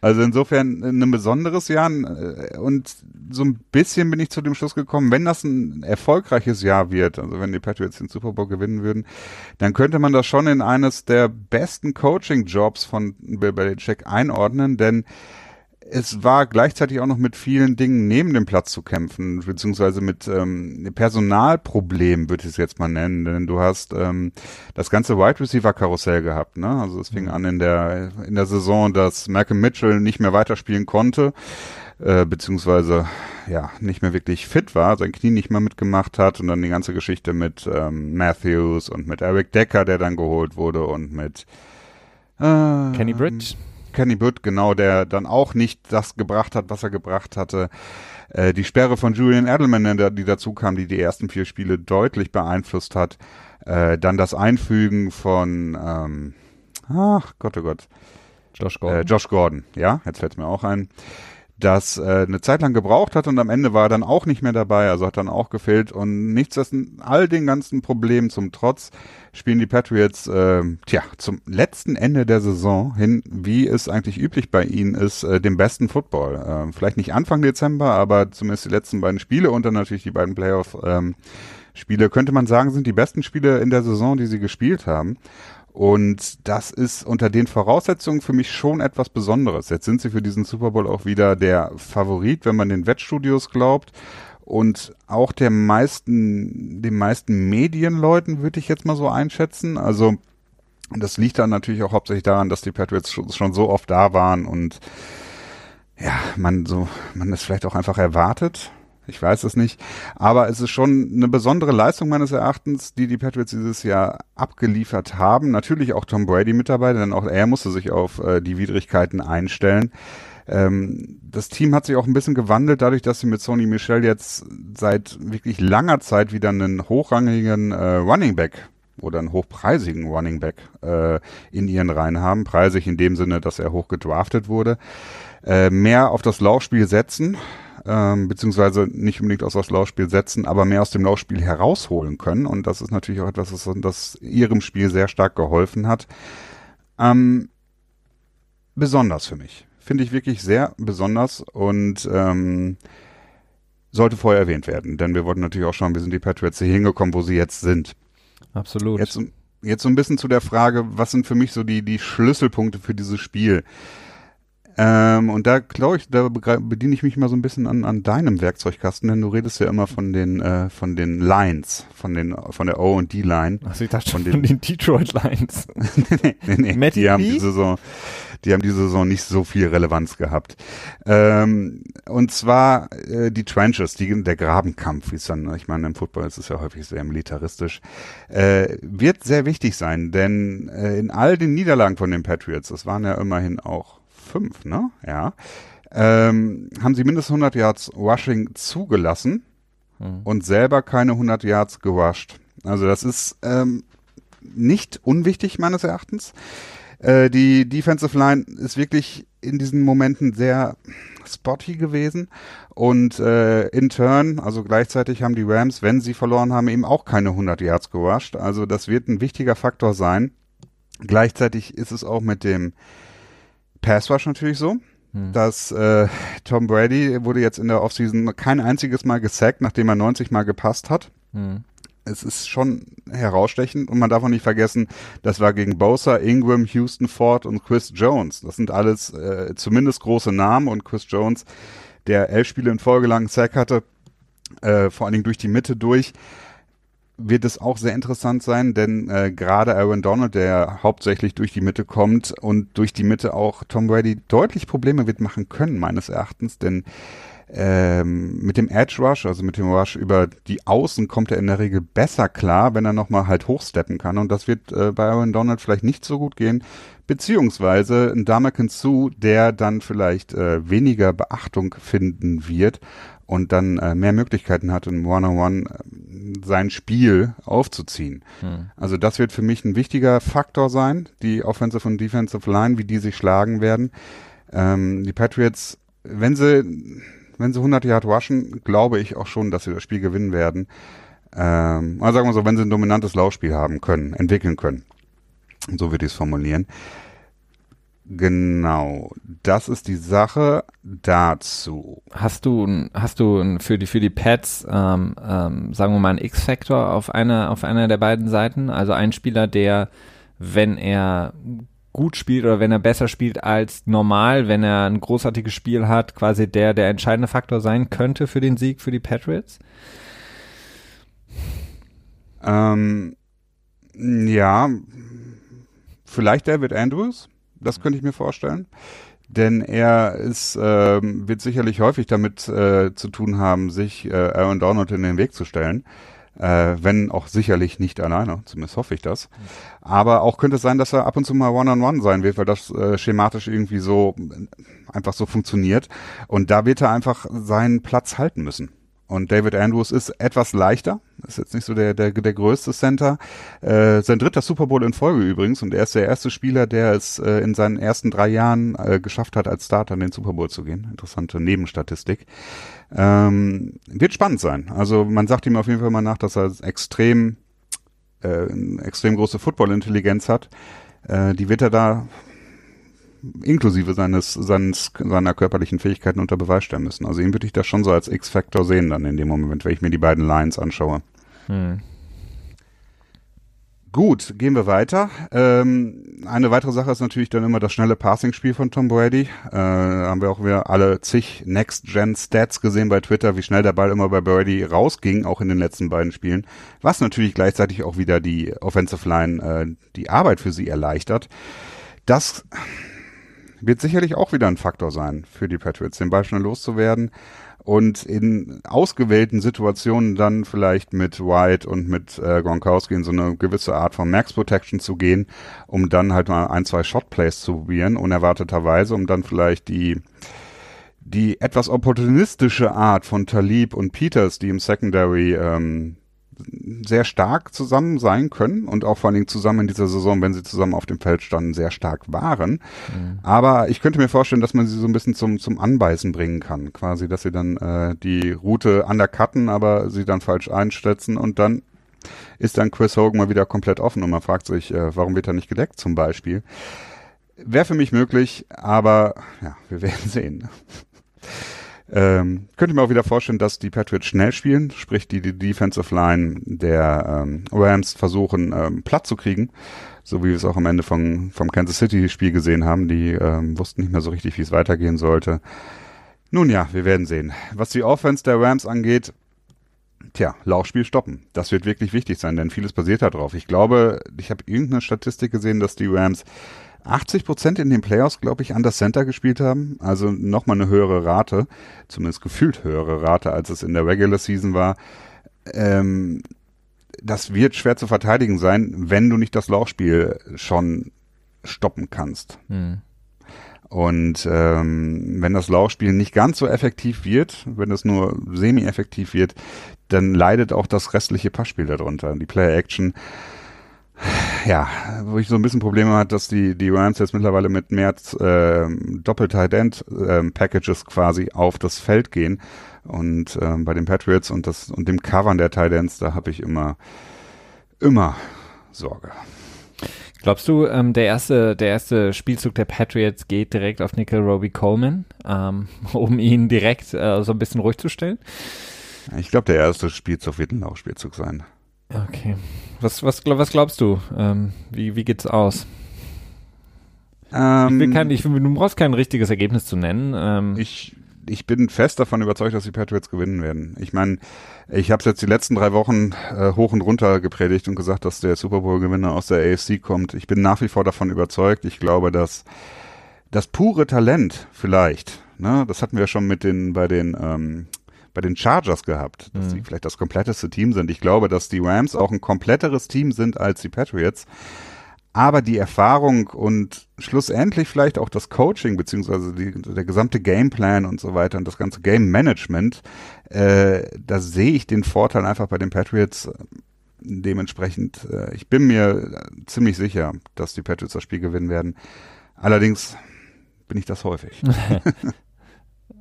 Also insofern ein besonderes Jahr äh, und so ein bisschen bin ich zu dem Schluss gekommen, wenn das ein erfolgreiches Jahr wird, also wenn die Patriots den Super Bowl gewinnen würden, dann könnte man das schon in eines der besten Coaching Jobs von Bill Belichick einordnen, denn es war gleichzeitig auch noch mit vielen Dingen neben dem Platz zu kämpfen, beziehungsweise mit ähm, Personalproblemen, würde ich es jetzt mal nennen. Denn du hast ähm, das ganze Wide Receiver Karussell gehabt. Ne? Also es fing mhm. an in der in der Saison, dass Malcolm Mitchell nicht mehr weiterspielen konnte, äh, beziehungsweise ja nicht mehr wirklich fit war, sein Knie nicht mehr mitgemacht hat und dann die ganze Geschichte mit ähm, Matthews und mit Eric Decker, der dann geholt wurde und mit
äh, Kenny Britt
Kenny Butt, genau, der dann auch nicht das gebracht hat, was er gebracht hatte. Äh, die Sperre von Julian Edelman, die dazu kam, die die ersten vier Spiele deutlich beeinflusst hat. Äh, dann das Einfügen von, ähm, ach Gott, oh Gott.
Josh Gordon. Äh,
Josh Gordon, ja, jetzt fällt es mir auch ein das äh, eine Zeit lang gebraucht hat und am Ende war er dann auch nicht mehr dabei, also hat dann auch gefehlt und nichts all den ganzen Problemen zum Trotz spielen die Patriots äh, tja zum letzten Ende der Saison hin, wie es eigentlich üblich bei ihnen ist, äh, den besten Football. Äh, vielleicht nicht Anfang Dezember, aber zumindest die letzten beiden Spiele und dann natürlich die beiden Playoff ähm, Spiele könnte man sagen, sind die besten Spiele in der Saison, die sie gespielt haben. Und das ist unter den Voraussetzungen für mich schon etwas Besonderes. Jetzt sind sie für diesen Super Bowl auch wieder der Favorit, wenn man den Wettstudios glaubt. Und auch der meisten, den meisten Medienleuten würde ich jetzt mal so einschätzen. Also, das liegt dann natürlich auch hauptsächlich daran, dass die Patriots schon so oft da waren und ja, man so, man es vielleicht auch einfach erwartet. Ich weiß es nicht. Aber es ist schon eine besondere Leistung meines Erachtens, die die Patriots dieses Jahr abgeliefert haben. Natürlich auch Tom Brady mit dabei, denn auch er musste sich auf äh, die Widrigkeiten einstellen. Ähm, das Team hat sich auch ein bisschen gewandelt, dadurch, dass sie mit Sony Michel jetzt seit wirklich langer Zeit wieder einen hochrangigen äh, Running Back oder einen hochpreisigen Running Back äh, in ihren Reihen haben. Preisig in dem Sinne, dass er hoch gedraftet wurde. Äh, mehr auf das Laufspiel setzen ähm, beziehungsweise nicht unbedingt aus das Laufspiel setzen, aber mehr aus dem Laufspiel herausholen können. Und das ist natürlich auch etwas, das, das ihrem Spiel sehr stark geholfen hat. Ähm, besonders für mich. Finde ich wirklich sehr besonders und ähm, sollte vorher erwähnt werden. Denn wir wollten natürlich auch schauen, wie sind die Patriots hier hingekommen, wo sie jetzt sind.
Absolut.
Jetzt, jetzt so ein bisschen zu der Frage, was sind für mich so die, die Schlüsselpunkte für dieses Spiel? Ähm, und da glaube ich, da bediene ich mich mal so ein bisschen an, an deinem Werkzeugkasten, denn du redest ja immer von den äh, von den Lines, von den von der O und D Line.
Also ich dachte von schon den, von den Detroit Lines.
nee, nee, nee. die haben diese Saison, die haben diese Saison nicht so viel Relevanz gehabt. Ähm, und zwar äh, die Trenches, die, der Grabenkampf, wie es dann, ich meine, im Football ist es ja häufig sehr militaristisch, äh, wird sehr wichtig sein, denn äh, in all den Niederlagen von den Patriots, das waren ja immerhin auch fünf, ne? Ja. Ähm, haben sie mindestens 100 Yards Rushing zugelassen hm. und selber keine 100 Yards gerusht. Also das ist ähm, nicht unwichtig meines Erachtens. Äh, die Defensive Line ist wirklich in diesen Momenten sehr spotty gewesen und äh, in turn, also gleichzeitig haben die Rams, wenn sie verloren haben, eben auch keine 100 Yards gerusht. Also das wird ein wichtiger Faktor sein. Gleichzeitig ist es auch mit dem Pass Rush natürlich so, hm. dass äh, Tom Brady wurde jetzt in der Offseason kein einziges Mal gesackt, nachdem er 90 Mal gepasst hat. Hm. Es ist schon herausstechend und man darf auch nicht vergessen, das war gegen Bosa, Ingram, Houston Ford und Chris Jones. Das sind alles äh, zumindest große Namen und Chris Jones, der elf Spiele in Folge lang Sack hatte, äh, vor allen Dingen durch die Mitte durch wird es auch sehr interessant sein, denn äh, gerade Aaron Donald, der hauptsächlich durch die Mitte kommt und durch die Mitte auch Tom Brady deutlich Probleme wird machen können, meines Erachtens, denn ähm, mit dem Edge Rush, also mit dem Rush über die Außen, kommt er in der Regel besser klar, wenn er nochmal halt hochsteppen kann. Und das wird äh, bei Aaron Donald vielleicht nicht so gut gehen. Beziehungsweise ein Damakin Sue, der dann vielleicht äh, weniger Beachtung finden wird und dann äh, mehr Möglichkeiten hat, im One-on-One äh, sein Spiel aufzuziehen. Hm. Also das wird für mich ein wichtiger Faktor sein, die Offensive und Defensive Line, wie die sich schlagen werden. Ähm, die Patriots, wenn sie wenn sie 100 Yard rushen, glaube ich auch schon, dass sie das Spiel gewinnen werden. Ähm, also sagen wir so, wenn sie ein dominantes Laufspiel haben können, entwickeln können. So würde ich es formulieren. Genau, das ist die Sache dazu.
Hast du, hast du für die für die Pets, ähm, ähm, sagen wir mal, einen X-Faktor auf einer auf einer der beiden Seiten? Also ein Spieler, der, wenn er gut spielt oder wenn er besser spielt als normal, wenn er ein großartiges Spiel hat, quasi der der entscheidende Faktor sein könnte für den Sieg für die Patriots?
Ähm, ja, vielleicht David Andrews das könnte ich mir vorstellen. Denn er ist, äh, wird sicherlich häufig damit äh, zu tun haben, sich äh, Aaron Donald in den Weg zu stellen. Äh, wenn auch sicherlich nicht alleine, zumindest hoffe ich das. Aber auch könnte es sein, dass er ab und zu mal One-on-One -on -one sein wird, weil das äh, schematisch irgendwie so einfach so funktioniert. Und da wird er einfach seinen Platz halten müssen. Und David Andrews ist etwas leichter, ist jetzt nicht so der, der, der größte Center. Äh, sein dritter Super Bowl in Folge übrigens und er ist der erste Spieler, der es äh, in seinen ersten drei Jahren äh, geschafft hat, als Starter in den Super Bowl zu gehen. Interessante Nebenstatistik. Ähm, wird spannend sein. Also man sagt ihm auf jeden Fall mal nach, dass er extrem, äh, extrem große Football-Intelligenz hat. Äh, die wird er da inklusive seines, seines, seiner körperlichen Fähigkeiten unter Beweis stellen müssen. Also ihn würde ich da schon so als X-Factor sehen dann in dem Moment, wenn ich mir die beiden Lines anschaue. Hm. Gut, gehen wir weiter. Ähm, eine weitere Sache ist natürlich dann immer das schnelle Passing-Spiel von Tom Brady. Äh, haben wir auch wieder alle zig Next-Gen-Stats gesehen bei Twitter, wie schnell der Ball immer bei Brady rausging, auch in den letzten beiden Spielen. Was natürlich gleichzeitig auch wieder die Offensive Line, äh, die Arbeit für sie erleichtert. Das wird sicherlich auch wieder ein Faktor sein für die Patriots, den Ball schnell loszuwerden und in ausgewählten Situationen dann vielleicht mit White und mit äh, Gronkowski in so eine gewisse Art von Max Protection zu gehen, um dann halt mal ein, zwei Shotplays zu probieren, unerwarteterweise, um dann vielleicht die die etwas opportunistische Art von Talib und Peters, die im Secondary ähm, sehr stark zusammen sein können und auch vor allen Dingen zusammen in dieser Saison, wenn sie zusammen auf dem Feld standen, sehr stark waren. Mhm. Aber ich könnte mir vorstellen, dass man sie so ein bisschen zum, zum Anbeißen bringen kann. Quasi, dass sie dann äh, die Route undercutten, aber sie dann falsch einschätzen und dann ist dann Chris Hogan mal wieder komplett offen und man fragt sich, äh, warum wird er nicht gedeckt zum Beispiel. Wäre für mich möglich, aber ja, wir werden sehen. Ähm, könnte mir auch wieder vorstellen, dass die Patriots schnell spielen, sprich die, die Defensive Line der ähm, Rams versuchen, ähm, platt zu kriegen, so wie wir es auch am Ende von, vom Kansas City Spiel gesehen haben. Die ähm, wussten nicht mehr so richtig, wie es weitergehen sollte. Nun ja, wir werden sehen. Was die Offense der Rams angeht, tja, Laufspiel stoppen. Das wird wirklich wichtig sein, denn vieles basiert darauf. Ich glaube, ich habe irgendeine Statistik gesehen, dass die Rams 80 Prozent in den Playoffs, glaube ich, an das Center gespielt haben. Also nochmal eine höhere Rate, zumindest gefühlt höhere Rate, als es in der Regular Season war. Ähm, das wird schwer zu verteidigen sein, wenn du nicht das Laufspiel schon stoppen kannst. Hm. Und ähm, wenn das Laufspiel nicht ganz so effektiv wird, wenn es nur semi-effektiv wird, dann leidet auch das restliche Passspiel darunter. Die Player-Action ja, wo ich so ein bisschen Probleme hatte, dass die, die Rams jetzt mittlerweile mit mehr äh, Doppel-Tight-End-Packages ähm, quasi auf das Feld gehen. Und ähm, bei den Patriots und, das, und dem Covern der Tight Ends, da habe ich immer, immer Sorge.
Glaubst du, ähm, der erste, der erste Spielzug der Patriots geht direkt auf Nickel Roby Coleman, ähm, um ihn direkt äh, so ein bisschen ruhig zu stellen?
Ich glaube, der erste Spielzug wird ein Laufspielzug sein.
Okay. Was, was, was glaubst du? Ähm, wie, wie geht's aus? Ähm, ich will kein, ich, du brauchst kein richtiges Ergebnis zu nennen. Ähm,
ich, ich bin fest davon überzeugt, dass die Patriots gewinnen werden. Ich meine, ich habe jetzt die letzten drei Wochen äh, hoch und runter gepredigt und gesagt, dass der Super Bowl-Gewinner aus der AFC kommt. Ich bin nach wie vor davon überzeugt. Ich glaube, dass das pure Talent vielleicht, ne, das hatten wir schon mit den bei den ähm, bei den Chargers gehabt, dass mhm. die vielleicht das kompletteste Team sind. Ich glaube, dass die Rams auch ein kompletteres Team sind als die Patriots. Aber die Erfahrung und schlussendlich vielleicht auch das Coaching beziehungsweise die, der gesamte Gameplan und so weiter und das ganze Game Management, äh, da sehe ich den Vorteil einfach bei den Patriots dementsprechend. Äh, ich bin mir ziemlich sicher, dass die Patriots das Spiel gewinnen werden. Allerdings bin ich das häufig.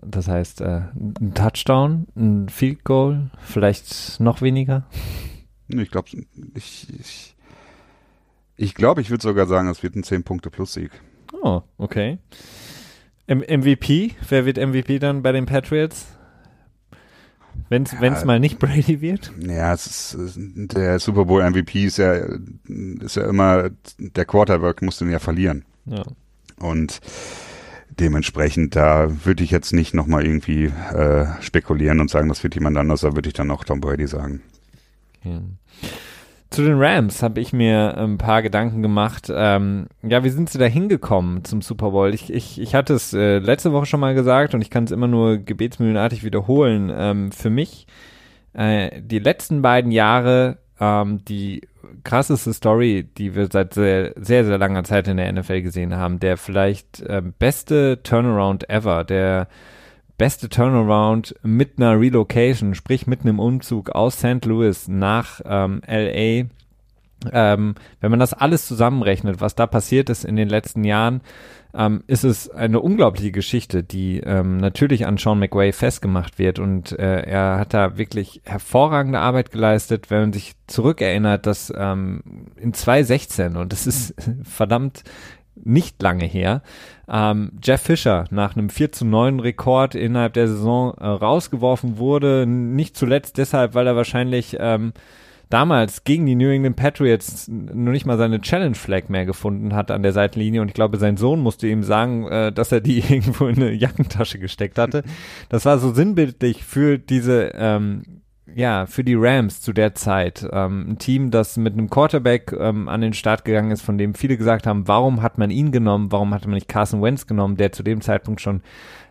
das heißt, äh, ein Touchdown, ein Field Goal, vielleicht noch weniger?
Ich glaube, ich, ich, ich, glaub, ich würde sogar sagen, es wird ein 10-Punkte-Plus-Sieg.
Oh, okay. M MVP, wer wird MVP dann bei den Patriots? Wenn es ja, mal nicht Brady wird?
Ja, es ist, der Super Bowl MVP ist ja, ist ja immer, der Quarterback muss den ja verlieren.
Ja.
Und dementsprechend, da würde ich jetzt nicht nochmal irgendwie äh, spekulieren und sagen, das wird jemand anders, da würde ich dann auch Tom Brady sagen.
Okay. Zu den Rams habe ich mir ein paar Gedanken gemacht. Ähm, ja, wie sind sie da hingekommen zum Super Bowl? Ich, ich, ich hatte es äh, letzte Woche schon mal gesagt und ich kann es immer nur gebetsmühlenartig wiederholen. Ähm, für mich äh, die letzten beiden Jahre ähm, die krasseste Story, die wir seit sehr, sehr, sehr langer Zeit in der NFL gesehen haben. Der vielleicht äh, beste Turnaround ever, der beste Turnaround mit einer Relocation, sprich mit einem Umzug aus St. Louis nach ähm, LA. Ähm, wenn man das alles zusammenrechnet, was da passiert ist in den letzten Jahren, ähm, ist es eine unglaubliche Geschichte, die ähm, natürlich an Sean McWay festgemacht wird. Und äh, er hat da wirklich hervorragende Arbeit geleistet, wenn man sich zurückerinnert, dass ähm, in 2016, und das ist verdammt nicht lange her, ähm, Jeff Fischer nach einem 4 zu 9 Rekord innerhalb der Saison äh, rausgeworfen wurde. Nicht zuletzt deshalb, weil er wahrscheinlich ähm, damals gegen die New England Patriots nur nicht mal seine Challenge Flag mehr gefunden hat an der Seitenlinie und ich glaube, sein Sohn musste ihm sagen, äh, dass er die irgendwo in eine Jackentasche gesteckt hatte. Das war so sinnbildlich für diese ähm, ja, für die Rams zu der Zeit. Ähm, ein Team, das mit einem Quarterback ähm, an den Start gegangen ist, von dem viele gesagt haben, warum hat man ihn genommen, warum hat man nicht Carson Wentz genommen, der zu dem Zeitpunkt schon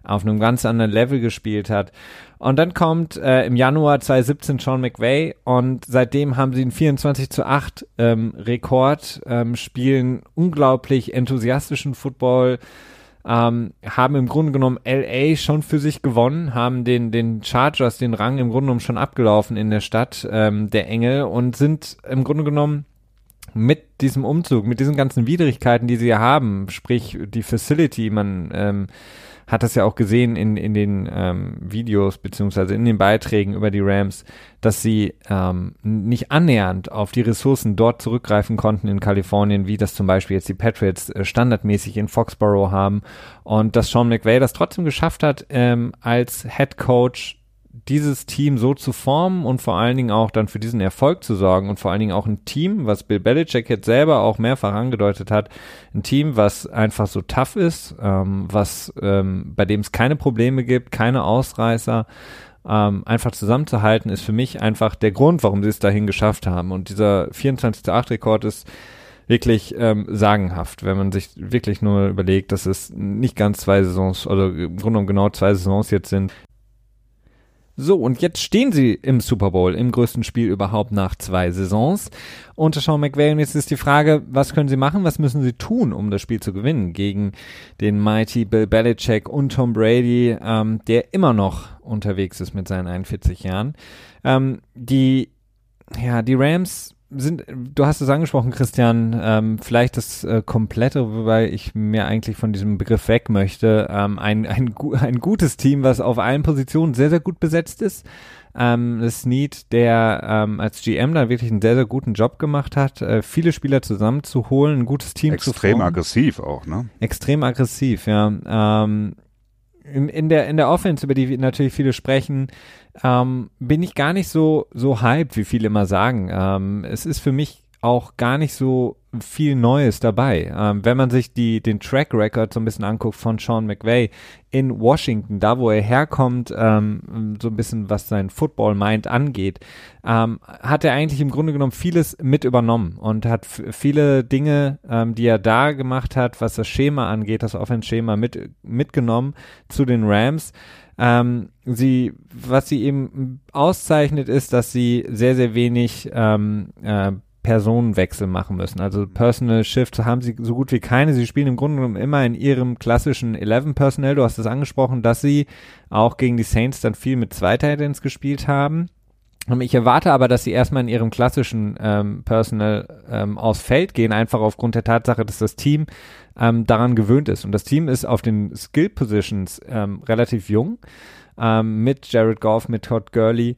auf einem ganz anderen Level gespielt hat. Und dann kommt äh, im Januar 2017 Sean McVay und seitdem haben sie einen 24 zu 8 ähm, Rekord, ähm, spielen unglaublich enthusiastischen Football, ähm, haben im Grunde genommen LA schon für sich gewonnen, haben den, den Chargers den Rang im Grunde genommen schon abgelaufen in der Stadt ähm, der Engel und sind im Grunde genommen mit diesem Umzug, mit diesen ganzen Widrigkeiten, die sie haben, sprich die Facility, man ähm, hat das ja auch gesehen in, in den ähm, Videos beziehungsweise in den Beiträgen über die Rams, dass sie ähm, nicht annähernd auf die Ressourcen dort zurückgreifen konnten in Kalifornien, wie das zum Beispiel jetzt die Patriots äh, standardmäßig in Foxborough haben. Und dass Sean McVay das trotzdem geschafft hat, ähm, als Head Coach dieses Team so zu formen und vor allen Dingen auch dann für diesen Erfolg zu sorgen und vor allen Dingen auch ein Team, was Bill Belichick jetzt selber auch mehrfach angedeutet hat, ein Team, was einfach so tough ist, ähm, was ähm, bei dem es keine Probleme gibt, keine Ausreißer, ähm, einfach zusammenzuhalten, ist für mich einfach der Grund, warum sie es dahin geschafft haben. Und dieser 24-8-Rekord ist wirklich ähm, sagenhaft, wenn man sich wirklich nur überlegt, dass es nicht ganz zwei Saisons, oder im Grunde genommen genau zwei Saisons jetzt sind, so, und jetzt stehen sie im Super Bowl, im größten Spiel überhaupt nach zwei Saisons. Unter Sean McVay, und jetzt ist die Frage, was können sie machen, was müssen sie tun, um das Spiel zu gewinnen gegen den Mighty Bill Belichick und Tom Brady, ähm, der immer noch unterwegs ist mit seinen 41 Jahren. Ähm, die, ja, die Rams sind, du hast es angesprochen, Christian, ähm, vielleicht das äh, Komplette, wobei ich mir eigentlich von diesem Begriff weg möchte, ähm, ein, ein, ein gutes Team, was auf allen Positionen sehr, sehr gut besetzt ist. Ähm, das Need, der ähm, als GM da wirklich einen sehr, sehr guten Job gemacht hat, äh, viele Spieler zusammenzuholen, ein gutes Team
Extrem
zu formen.
Extrem aggressiv auch, ne?
Extrem aggressiv, ja. Ähm, in, in der in der Offense, über die natürlich viele sprechen, ähm, bin ich gar nicht so so hyped, wie viele immer sagen. Ähm, es ist für mich auch gar nicht so viel Neues dabei. Ähm, wenn man sich die, den Track Record so ein bisschen anguckt von Sean McVay in Washington, da wo er herkommt, ähm, so ein bisschen was sein Football Mind angeht, ähm, hat er eigentlich im Grunde genommen vieles mit übernommen und hat viele Dinge, ähm, die er da gemacht hat, was das Schema angeht, das Offense-Schema mit, mitgenommen zu den Rams. Ähm, sie, was sie eben auszeichnet, ist, dass sie sehr, sehr wenig ähm, äh, Personenwechsel machen müssen. Also Personal Shift haben sie so gut wie keine. Sie spielen im Grunde genommen immer in ihrem klassischen 11 Personnel. Du hast es angesprochen, dass sie auch gegen die Saints dann viel mit zwei Titans gespielt haben. Ich erwarte aber, dass sie erstmal in ihrem klassischen ähm, Personal ähm, aufs Feld gehen, einfach aufgrund der Tatsache, dass das Team ähm, daran gewöhnt ist. Und das Team ist auf den Skill Positions ähm, relativ jung, ähm, mit Jared Goff, mit Todd Gurley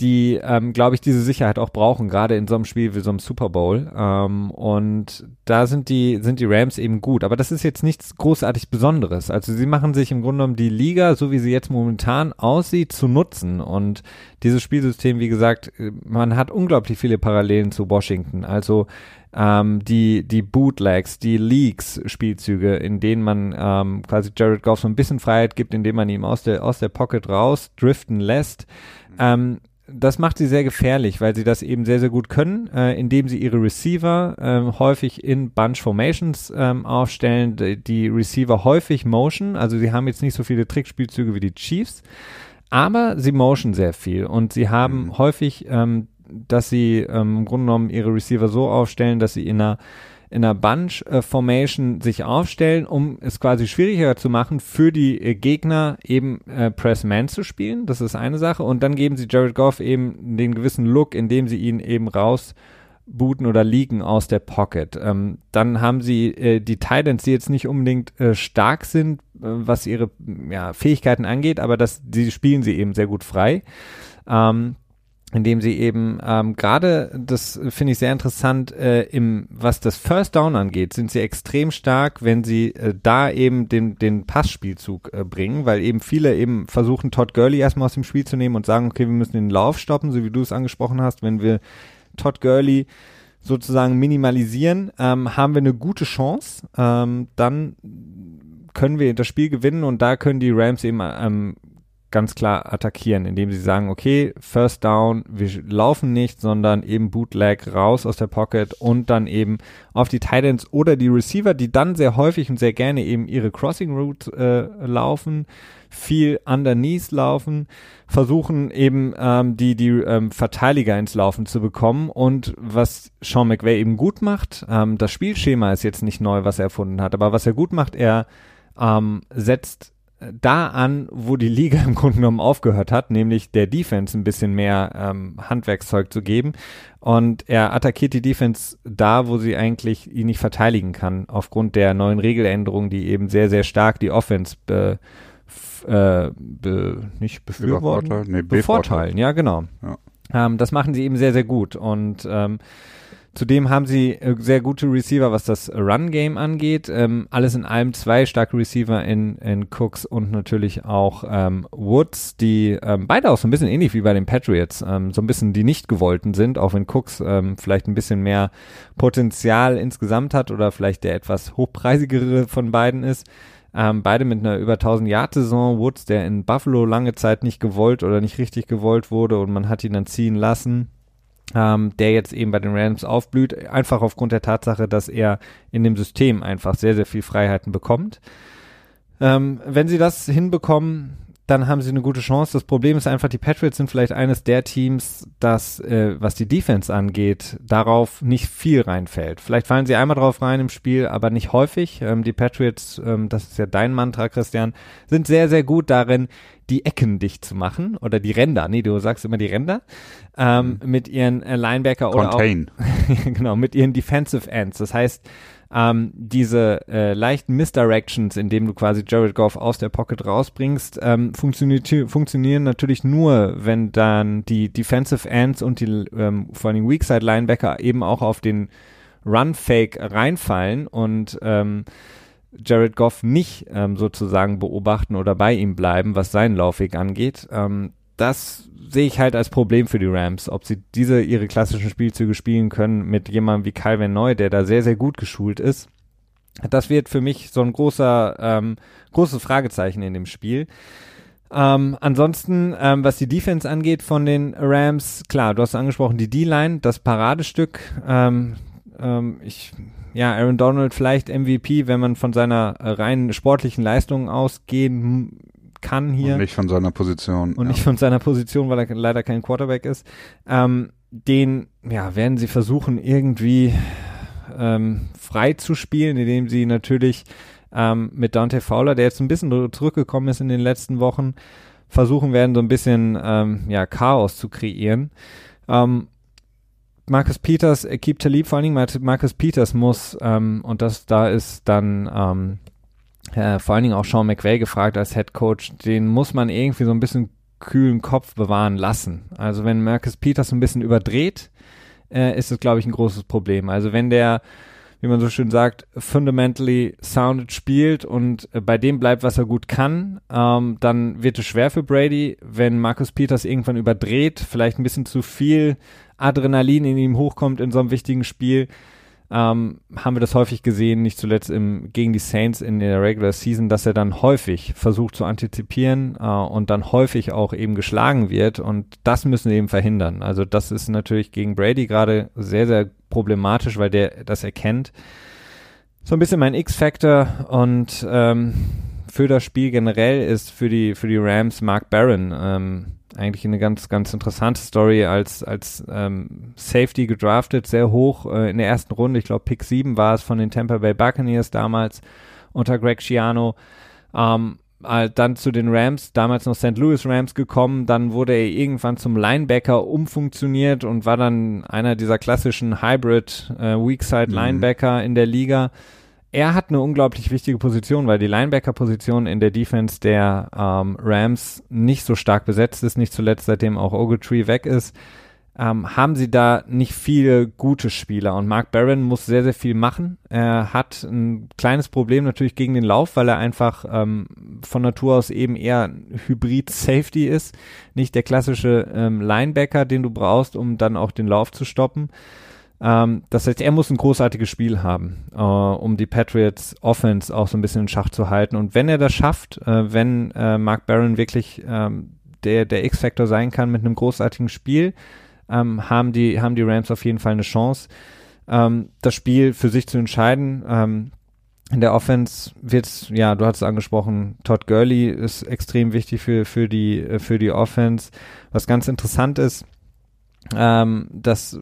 die, ähm, glaube ich, diese Sicherheit auch brauchen, gerade in so einem Spiel wie so einem Super Bowl. Ähm, und da sind die, sind die Rams eben gut. Aber das ist jetzt nichts großartig Besonderes. Also sie machen sich im Grunde genommen die Liga, so wie sie jetzt momentan aussieht, zu nutzen. Und dieses Spielsystem, wie gesagt, man hat unglaublich viele Parallelen zu Washington. Also ähm, die, die Bootlegs, die Leaks-Spielzüge, in denen man ähm, quasi Jared Goff so ein bisschen Freiheit gibt, indem man ihm aus der, aus der Pocket raus driften lässt. Ähm, das macht sie sehr gefährlich, weil sie das eben sehr, sehr gut können, äh, indem sie ihre Receiver ähm, häufig in Bunch Formations ähm, aufstellen, die, die Receiver häufig Motion, also sie haben jetzt nicht so viele Trickspielzüge wie die Chiefs, aber sie motion sehr viel und sie haben mhm. häufig, ähm, dass sie ähm, im Grunde genommen ihre Receiver so aufstellen, dass sie in einer in einer Bunch äh, sich aufstellen, um es quasi schwieriger zu machen, für die äh, Gegner eben äh, Press Man zu spielen. Das ist eine Sache. Und dann geben sie Jared Goff eben den gewissen Look, indem sie ihn eben raus booten oder liegen aus der Pocket. Ähm, dann haben sie äh, die Titans, die jetzt nicht unbedingt äh, stark sind, äh, was ihre ja, Fähigkeiten angeht, aber das, die spielen sie eben sehr gut frei. Ähm, indem sie eben ähm, gerade, das finde ich sehr interessant, äh, im was das First Down angeht, sind sie extrem stark, wenn sie äh, da eben den, den Passspielzug äh, bringen, weil eben viele eben versuchen, Todd Gurley erstmal aus dem Spiel zu nehmen und sagen, okay, wir müssen den Lauf stoppen, so wie du es angesprochen hast, wenn wir Todd Gurley sozusagen minimalisieren, ähm, haben wir eine gute Chance, ähm, dann können wir das Spiel gewinnen und da können die Rams eben ähm, ganz klar attackieren, indem sie sagen, okay, First Down, wir laufen nicht, sondern eben Bootleg raus aus der Pocket und dann eben auf die Titans oder die Receiver, die dann sehr häufig und sehr gerne eben ihre Crossing Route äh, laufen, viel underneath laufen, versuchen eben ähm, die die ähm, Verteidiger ins Laufen zu bekommen. Und was Sean McVay eben gut macht, ähm, das Spielschema ist jetzt nicht neu, was er erfunden hat, aber was er gut macht, er ähm, setzt da an, wo die Liga im Grunde genommen aufgehört hat, nämlich der Defense ein bisschen mehr ähm, Handwerkszeug zu geben. Und er attackiert die Defense da, wo sie eigentlich ihn nicht verteidigen kann, aufgrund der neuen Regeländerungen, die eben sehr, sehr stark die Offense be, äh, be, nicht befürworten, nee, bevorteilen. Ja, genau. Ja. Ähm, das machen sie eben sehr, sehr gut. Und ähm, Zudem haben sie äh, sehr gute Receiver, was das Run-Game angeht. Ähm, alles in allem zwei starke Receiver in, in Cooks und natürlich auch ähm, Woods, die ähm, beide auch so ein bisschen ähnlich wie bei den Patriots, ähm, so ein bisschen die nicht gewollten sind, auch wenn Cooks ähm, vielleicht ein bisschen mehr Potenzial insgesamt hat oder vielleicht der etwas hochpreisigere von beiden ist. Ähm, beide mit einer über 1000 Yard Saison. Woods, der in Buffalo lange Zeit nicht gewollt oder nicht richtig gewollt wurde und man hat ihn dann ziehen lassen ähm, der jetzt eben bei den Rams aufblüht, einfach aufgrund der Tatsache, dass er in dem System einfach sehr, sehr viel Freiheiten bekommt. Ähm, wenn sie das hinbekommen, dann haben sie eine gute Chance. Das Problem ist einfach, die Patriots sind vielleicht eines der Teams, das, äh, was die Defense angeht, darauf nicht viel reinfällt. Vielleicht fallen sie einmal drauf rein im Spiel, aber nicht häufig. Ähm, die Patriots, ähm, das ist ja dein Mantra, Christian, sind sehr, sehr gut darin, die Ecken dicht zu machen oder die Ränder. Nee, du sagst immer die Ränder. Ähm, mhm. Mit ihren äh, Linebacker
Contain.
oder auch, genau, mit ihren Defensive Ends. Das heißt, ähm, diese äh, leichten Misdirections, indem du quasi Jared Goff aus der Pocket rausbringst, ähm, funktioniert, funktionieren natürlich nur, wenn dann die Defensive Ends und die ähm, vor allem Weakside Linebacker eben auch auf den Run Fake reinfallen und ähm, Jared Goff nicht ähm, sozusagen beobachten oder bei ihm bleiben, was seinen Laufweg angeht. Ähm, das sehe ich halt als Problem für die Rams, ob sie diese ihre klassischen Spielzüge spielen können mit jemandem wie Calvin Neu, der da sehr, sehr gut geschult ist. Das wird für mich so ein großer, ähm, großes Fragezeichen in dem Spiel. Ähm, ansonsten, ähm, was die Defense angeht von den Rams, klar, du hast angesprochen, die D-Line, das Paradestück. Ähm, ähm, ich, ja, Aaron Donald vielleicht MVP, wenn man von seiner reinen sportlichen Leistung ausgehen kann hier.
Und nicht von seiner Position.
Und ja. nicht von seiner Position, weil er leider kein Quarterback ist. Ähm, den, ja, werden sie versuchen, irgendwie ähm, frei zu spielen, indem sie natürlich ähm, mit Dante Fowler, der jetzt ein bisschen zurückgekommen ist in den letzten Wochen, versuchen werden, so ein bisschen ähm, ja, Chaos zu kreieren. Ähm, Marcus Peters, Keep Talib, vor allen Dingen Marcus Peters muss, ähm, und das da ist dann ähm, äh, vor allen Dingen auch Sean McVay gefragt als Head Coach, den muss man irgendwie so ein bisschen kühlen Kopf bewahren lassen. Also wenn Marcus Peters ein bisschen überdreht, äh, ist es, glaube ich, ein großes Problem. Also wenn der wie man so schön sagt, fundamentally sounded spielt und äh, bei dem bleibt, was er gut kann, ähm, dann wird es schwer für Brady, wenn Marcus Peters irgendwann überdreht, vielleicht ein bisschen zu viel Adrenalin in ihm hochkommt in so einem wichtigen Spiel, ähm, haben wir das häufig gesehen, nicht zuletzt im, gegen die Saints in der Regular Season, dass er dann häufig versucht zu antizipieren äh, und dann häufig auch eben geschlagen wird und das müssen wir eben verhindern. Also das ist natürlich gegen Brady gerade sehr, sehr problematisch, weil der das erkennt. So ein bisschen mein X-Factor und ähm, für das Spiel generell ist für die, für die Rams Mark Barron ähm, eigentlich eine ganz, ganz interessante Story als, als ähm, Safety gedraftet, sehr hoch äh, in der ersten Runde. Ich glaube, Pick 7 war es von den Tampa Bay Buccaneers damals unter Greg Schiano. Ähm, äh, dann zu den Rams, damals noch St. Louis Rams gekommen, dann wurde er irgendwann zum Linebacker umfunktioniert und war dann einer dieser klassischen Hybrid äh, Weakside mhm. Linebacker mhm. in der Liga er hat eine unglaublich wichtige Position, weil die Linebacker-Position in der Defense der ähm, Rams nicht so stark besetzt ist, nicht zuletzt seitdem auch Ogletree weg ist, ähm, haben sie da nicht viele gute Spieler und Mark Barron muss sehr, sehr viel machen. Er hat ein kleines Problem natürlich gegen den Lauf, weil er einfach ähm, von Natur aus eben eher Hybrid-Safety ist, nicht der klassische ähm, Linebacker, den du brauchst, um dann auch den Lauf zu stoppen. Ähm, das heißt, er muss ein großartiges Spiel haben, äh, um die Patriots Offense auch so ein bisschen in Schach zu halten. Und wenn er das schafft, äh, wenn äh, Mark Barron wirklich ähm, der, der X-Factor sein kann mit einem großartigen Spiel, ähm, haben, die, haben die Rams auf jeden Fall eine Chance, ähm, das Spiel für sich zu entscheiden. Ähm, in der Offense wird's, ja, du hast es angesprochen, Todd Gurley ist extrem wichtig für, für, die, äh, für die Offense. Was ganz interessant ist, ähm, dass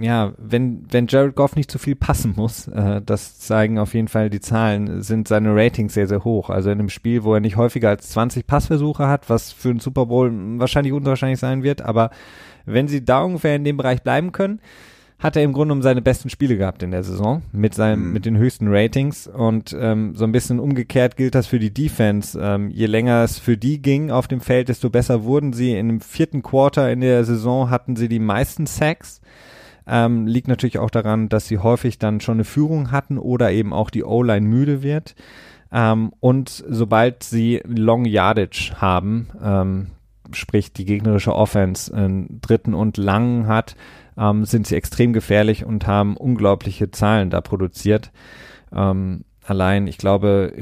ja, wenn, wenn Jared Goff nicht zu viel passen muss, äh, das zeigen auf jeden Fall die Zahlen, sind seine Ratings sehr, sehr hoch. Also in einem Spiel, wo er nicht häufiger als 20 Passversuche hat, was für einen Super Bowl wahrscheinlich unwahrscheinlich sein wird, aber wenn sie da ungefähr in dem Bereich bleiben können, hat er im Grunde um seine besten Spiele gehabt in der Saison mit seinem mhm. mit den höchsten Ratings und ähm, so ein bisschen umgekehrt gilt das für die Defense. Ähm, je länger es für die ging auf dem Feld, desto besser wurden sie. In dem vierten Quarter in der Saison hatten sie die meisten Sacks ähm, liegt natürlich auch daran, dass sie häufig dann schon eine Führung hatten oder eben auch die O-Line müde wird. Ähm, und sobald sie Long Yardage haben, ähm, sprich die gegnerische Offense einen dritten und langen hat, ähm, sind sie extrem gefährlich und haben unglaubliche Zahlen da produziert. Ähm, allein, ich glaube,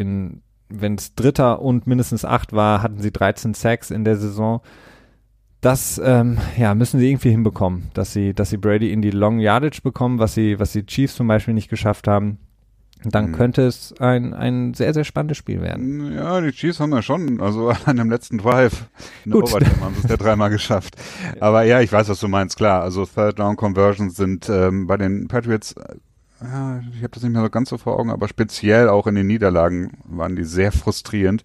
wenn es Dritter und mindestens acht war, hatten sie 13 Sacks in der Saison das ähm, ja, müssen sie irgendwie hinbekommen, dass sie, dass sie Brady in die Long Yardage bekommen, was sie, was die Chiefs zum Beispiel nicht geschafft haben. Dann mhm. könnte es ein, ein sehr, sehr spannendes Spiel werden.
Ja, die Chiefs haben ja schon, also an dem letzten Drive in Gut. Overtime haben sie es ja dreimal geschafft. Aber ja, ich weiß, was du meinst, klar. Also Third Down Conversions sind ähm, bei den Patriots ja, ich habe das nicht mehr so ganz so vor Augen, aber speziell auch in den Niederlagen waren die sehr frustrierend.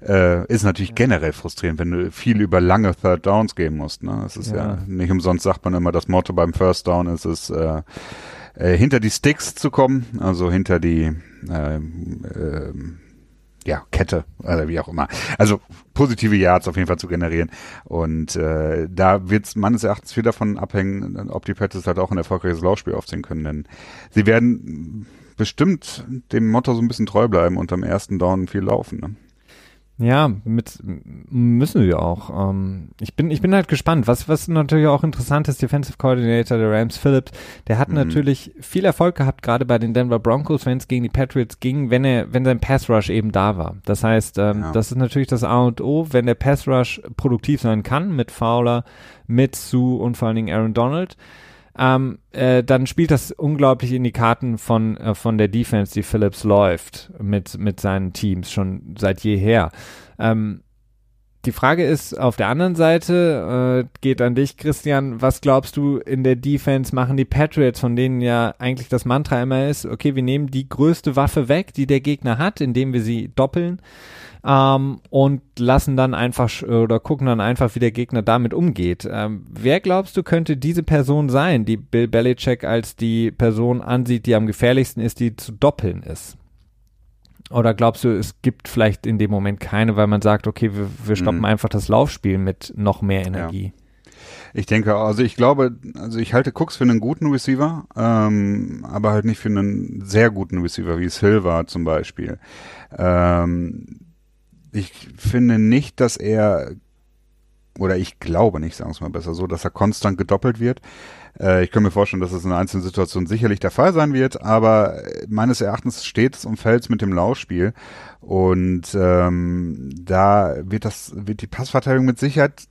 Äh, ist natürlich generell frustrierend, wenn du viel über lange Third Downs gehen musst. Ne? Das ist ja. ja nicht umsonst sagt man immer, das Motto beim First Down ist es, äh, äh, hinter die Sticks zu kommen, also hinter die äh, äh, ja, Kette oder wie auch immer. Also positive Yards auf jeden Fall zu generieren. Und äh, da wird es meines Erachtens viel davon abhängen, ob die Patriots halt auch ein erfolgreiches Laufspiel aufziehen können. Denn sie werden bestimmt dem Motto so ein bisschen treu bleiben und am ersten Down viel laufen. Ne?
Ja, mit müssen wir auch. Ähm, ich bin ich bin halt gespannt. Was was natürlich auch interessant ist, Defensive Coordinator der Rams Phillips, der hat mhm. natürlich viel Erfolg gehabt, gerade bei den Denver Broncos, wenn es gegen die Patriots ging, wenn er wenn sein Pass Rush eben da war. Das heißt, ähm, ja. das ist natürlich das A und O, wenn der Pass Rush produktiv sein kann mit Fowler, mit Sue und vor allen Dingen Aaron Donald ähm, äh, dann spielt das unglaublich in die Karten von, äh, von der Defense, die Phillips läuft mit, mit seinen Teams schon seit jeher. Ähm, die Frage ist auf der anderen Seite, äh, geht an dich, Christian, was glaubst du in der Defense machen die Patriots, von denen ja eigentlich das Mantra immer ist, okay, wir nehmen die größte Waffe weg, die der Gegner hat, indem wir sie doppeln ähm, und lassen dann einfach oder gucken dann einfach, wie der Gegner damit umgeht. Ähm, wer glaubst du könnte diese Person sein, die Bill Belichick als die Person ansieht, die am gefährlichsten ist, die zu doppeln ist? Oder glaubst du, es gibt vielleicht in dem Moment keine, weil man sagt, okay, wir, wir stoppen mhm. einfach das Laufspiel mit noch mehr Energie? Ja.
Ich denke, also ich glaube, also ich halte Cooks für einen guten Receiver, ähm, aber halt nicht für einen sehr guten Receiver, wie war zum Beispiel. Ähm, ich finde nicht, dass er, oder ich glaube nicht, sagen wir es mal besser so, dass er konstant gedoppelt wird. Äh, ich kann mir vorstellen, dass es in einzelnen Situationen sicherlich der Fall sein wird, aber meines Erachtens steht es und fällt mit dem Laufspiel. Und ähm, da wird das, wird die Passverteilung mit Sicherheit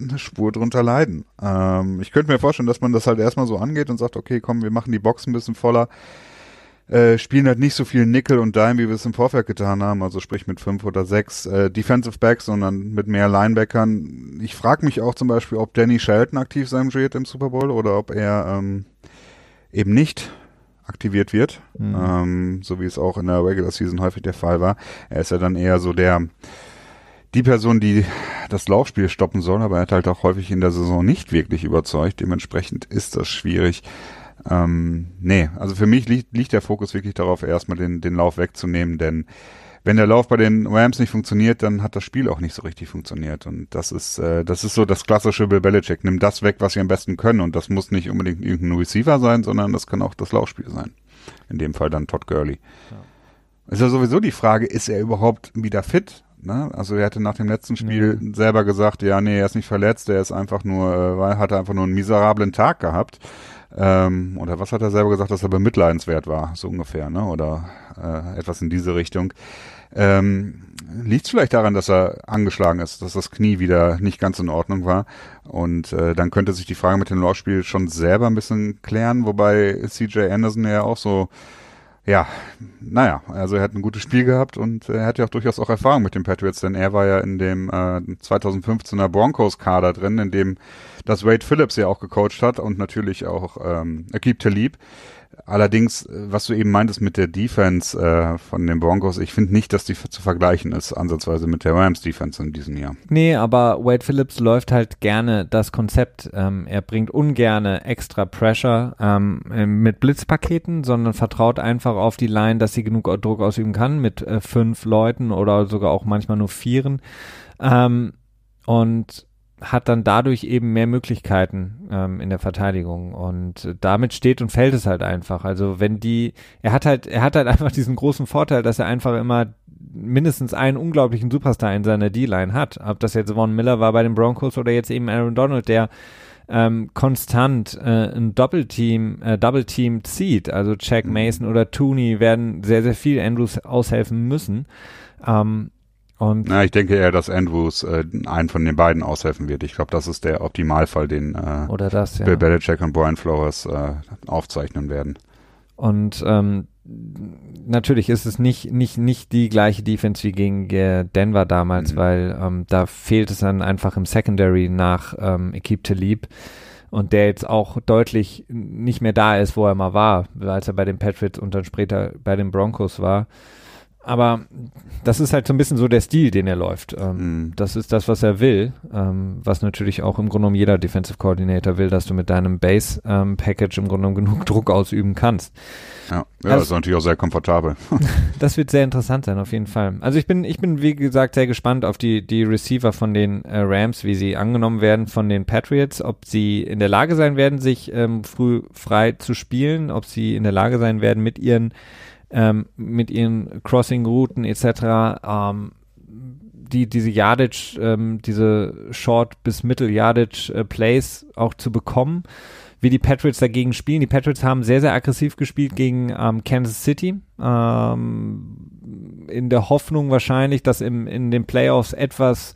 eine Spur drunter leiden. Ähm, ich könnte mir vorstellen, dass man das halt erstmal so angeht und sagt, okay, komm, wir machen die Box ein bisschen voller äh, spielen halt nicht so viel Nickel und Dime, wie wir es im Vorfeld getan haben, also sprich mit fünf oder sechs äh, Defensive Backs, sondern mit mehr Linebackern. Ich frage mich auch zum Beispiel, ob Danny Shelton aktiv sein wird im Super Bowl oder ob er ähm, eben nicht aktiviert wird, mhm. ähm, so wie es auch in der Regular Season häufig der Fall war. Er ist ja dann eher so der die Person, die das Laufspiel stoppen soll, aber er hat halt auch häufig in der Saison nicht wirklich überzeugt. Dementsprechend ist das schwierig. Ähm, nee, also für mich liegt, liegt der Fokus wirklich darauf, erstmal den, den Lauf wegzunehmen, denn wenn der Lauf bei den Rams nicht funktioniert, dann hat das Spiel auch nicht so richtig funktioniert. Und das ist, äh, das ist so das klassische Bill Belichick. Nimm das weg, was sie am besten können. Und das muss nicht unbedingt irgendein Receiver sein, sondern das kann auch das Laufspiel sein. In dem Fall dann Todd Gurley. Ja. Ist ja sowieso die Frage, ist er überhaupt wieder fit? Ne? Also er hatte nach dem letzten Spiel mhm. selber gesagt, ja, nee, er ist nicht verletzt, er ist einfach nur, äh, hatte einfach nur einen miserablen Tag gehabt. Ähm, oder was hat er selber gesagt, dass er bemitleidenswert war, so ungefähr, ne? Oder äh, etwas in diese Richtung. Ähm, Liegt es vielleicht daran, dass er angeschlagen ist, dass das Knie wieder nicht ganz in Ordnung war. Und äh, dann könnte sich die Frage mit dem Laufspiel schon selber ein bisschen klären, wobei CJ Anderson ja auch so ja, naja, also er hat ein gutes Spiel gehabt und er hat ja auch durchaus auch Erfahrung mit den Patriots, denn er war ja in dem äh, 2015er Broncos-Kader drin, in dem das Wade Phillips ja auch gecoacht hat und natürlich auch ähm, Akib Talib. Allerdings, äh, was du eben meintest mit der Defense äh, von den Broncos, ich finde nicht, dass die zu vergleichen ist, ansatzweise mit der Rams Defense in diesem Jahr.
Nee, aber Wade Phillips läuft halt gerne das Konzept. Ähm, er bringt ungerne extra Pressure ähm, mit Blitzpaketen, sondern vertraut einfach auf die Line, dass sie genug Druck ausüben kann mit äh, fünf Leuten oder sogar auch manchmal nur vieren. Ähm, und hat dann dadurch eben mehr Möglichkeiten ähm, in der Verteidigung und damit steht und fällt es halt einfach. Also wenn die, er hat halt, er hat halt einfach diesen großen Vorteil, dass er einfach immer mindestens einen unglaublichen Superstar in seiner D-Line hat. Ob das jetzt Von Miller war bei den Broncos oder jetzt eben Aaron Donald, der ähm, konstant äh, ein Doppelteam, äh, Double Team zieht. Also Jack mhm. Mason oder Tooney werden sehr, sehr viel Andrews aushelfen müssen. Ähm, und
Na, ich denke eher, dass Andrews äh, einen von den beiden aushelfen wird. Ich glaube, das ist der Optimalfall, den äh,
Oder das, ja.
Bill Belichick und Brian Flores äh, aufzeichnen werden.
Und ähm, natürlich ist es nicht, nicht, nicht die gleiche Defense wie gegen äh, Denver damals, mhm. weil ähm, da fehlt es dann einfach im Secondary nach ähm, Equipe Talib und der jetzt auch deutlich nicht mehr da ist, wo er mal war, als er bei den Patriots und dann später bei den Broncos war aber das ist halt so ein bisschen so der Stil, den er läuft. Ähm, mm. Das ist das, was er will, ähm, was natürlich auch im Grunde genommen jeder Defensive Coordinator will, dass du mit deinem Base-Package ähm, im Grunde genommen genug Druck ausüben kannst.
Ja, ja also, das ist natürlich auch sehr komfortabel.
das wird sehr interessant sein, auf jeden Fall. Also ich bin, ich bin, wie gesagt, sehr gespannt auf die, die Receiver von den äh, Rams, wie sie angenommen werden von den Patriots, ob sie in der Lage sein werden, sich ähm, früh frei zu spielen, ob sie in der Lage sein werden, mit ihren ähm, mit ihren Crossing-Routen etc. Ähm, die diese Yardage, ähm, diese Short bis Mittel Yardage äh, auch zu bekommen, wie die Patriots dagegen spielen. Die Patriots haben sehr sehr aggressiv gespielt gegen ähm, Kansas City ähm, in der Hoffnung wahrscheinlich, dass im in den Playoffs etwas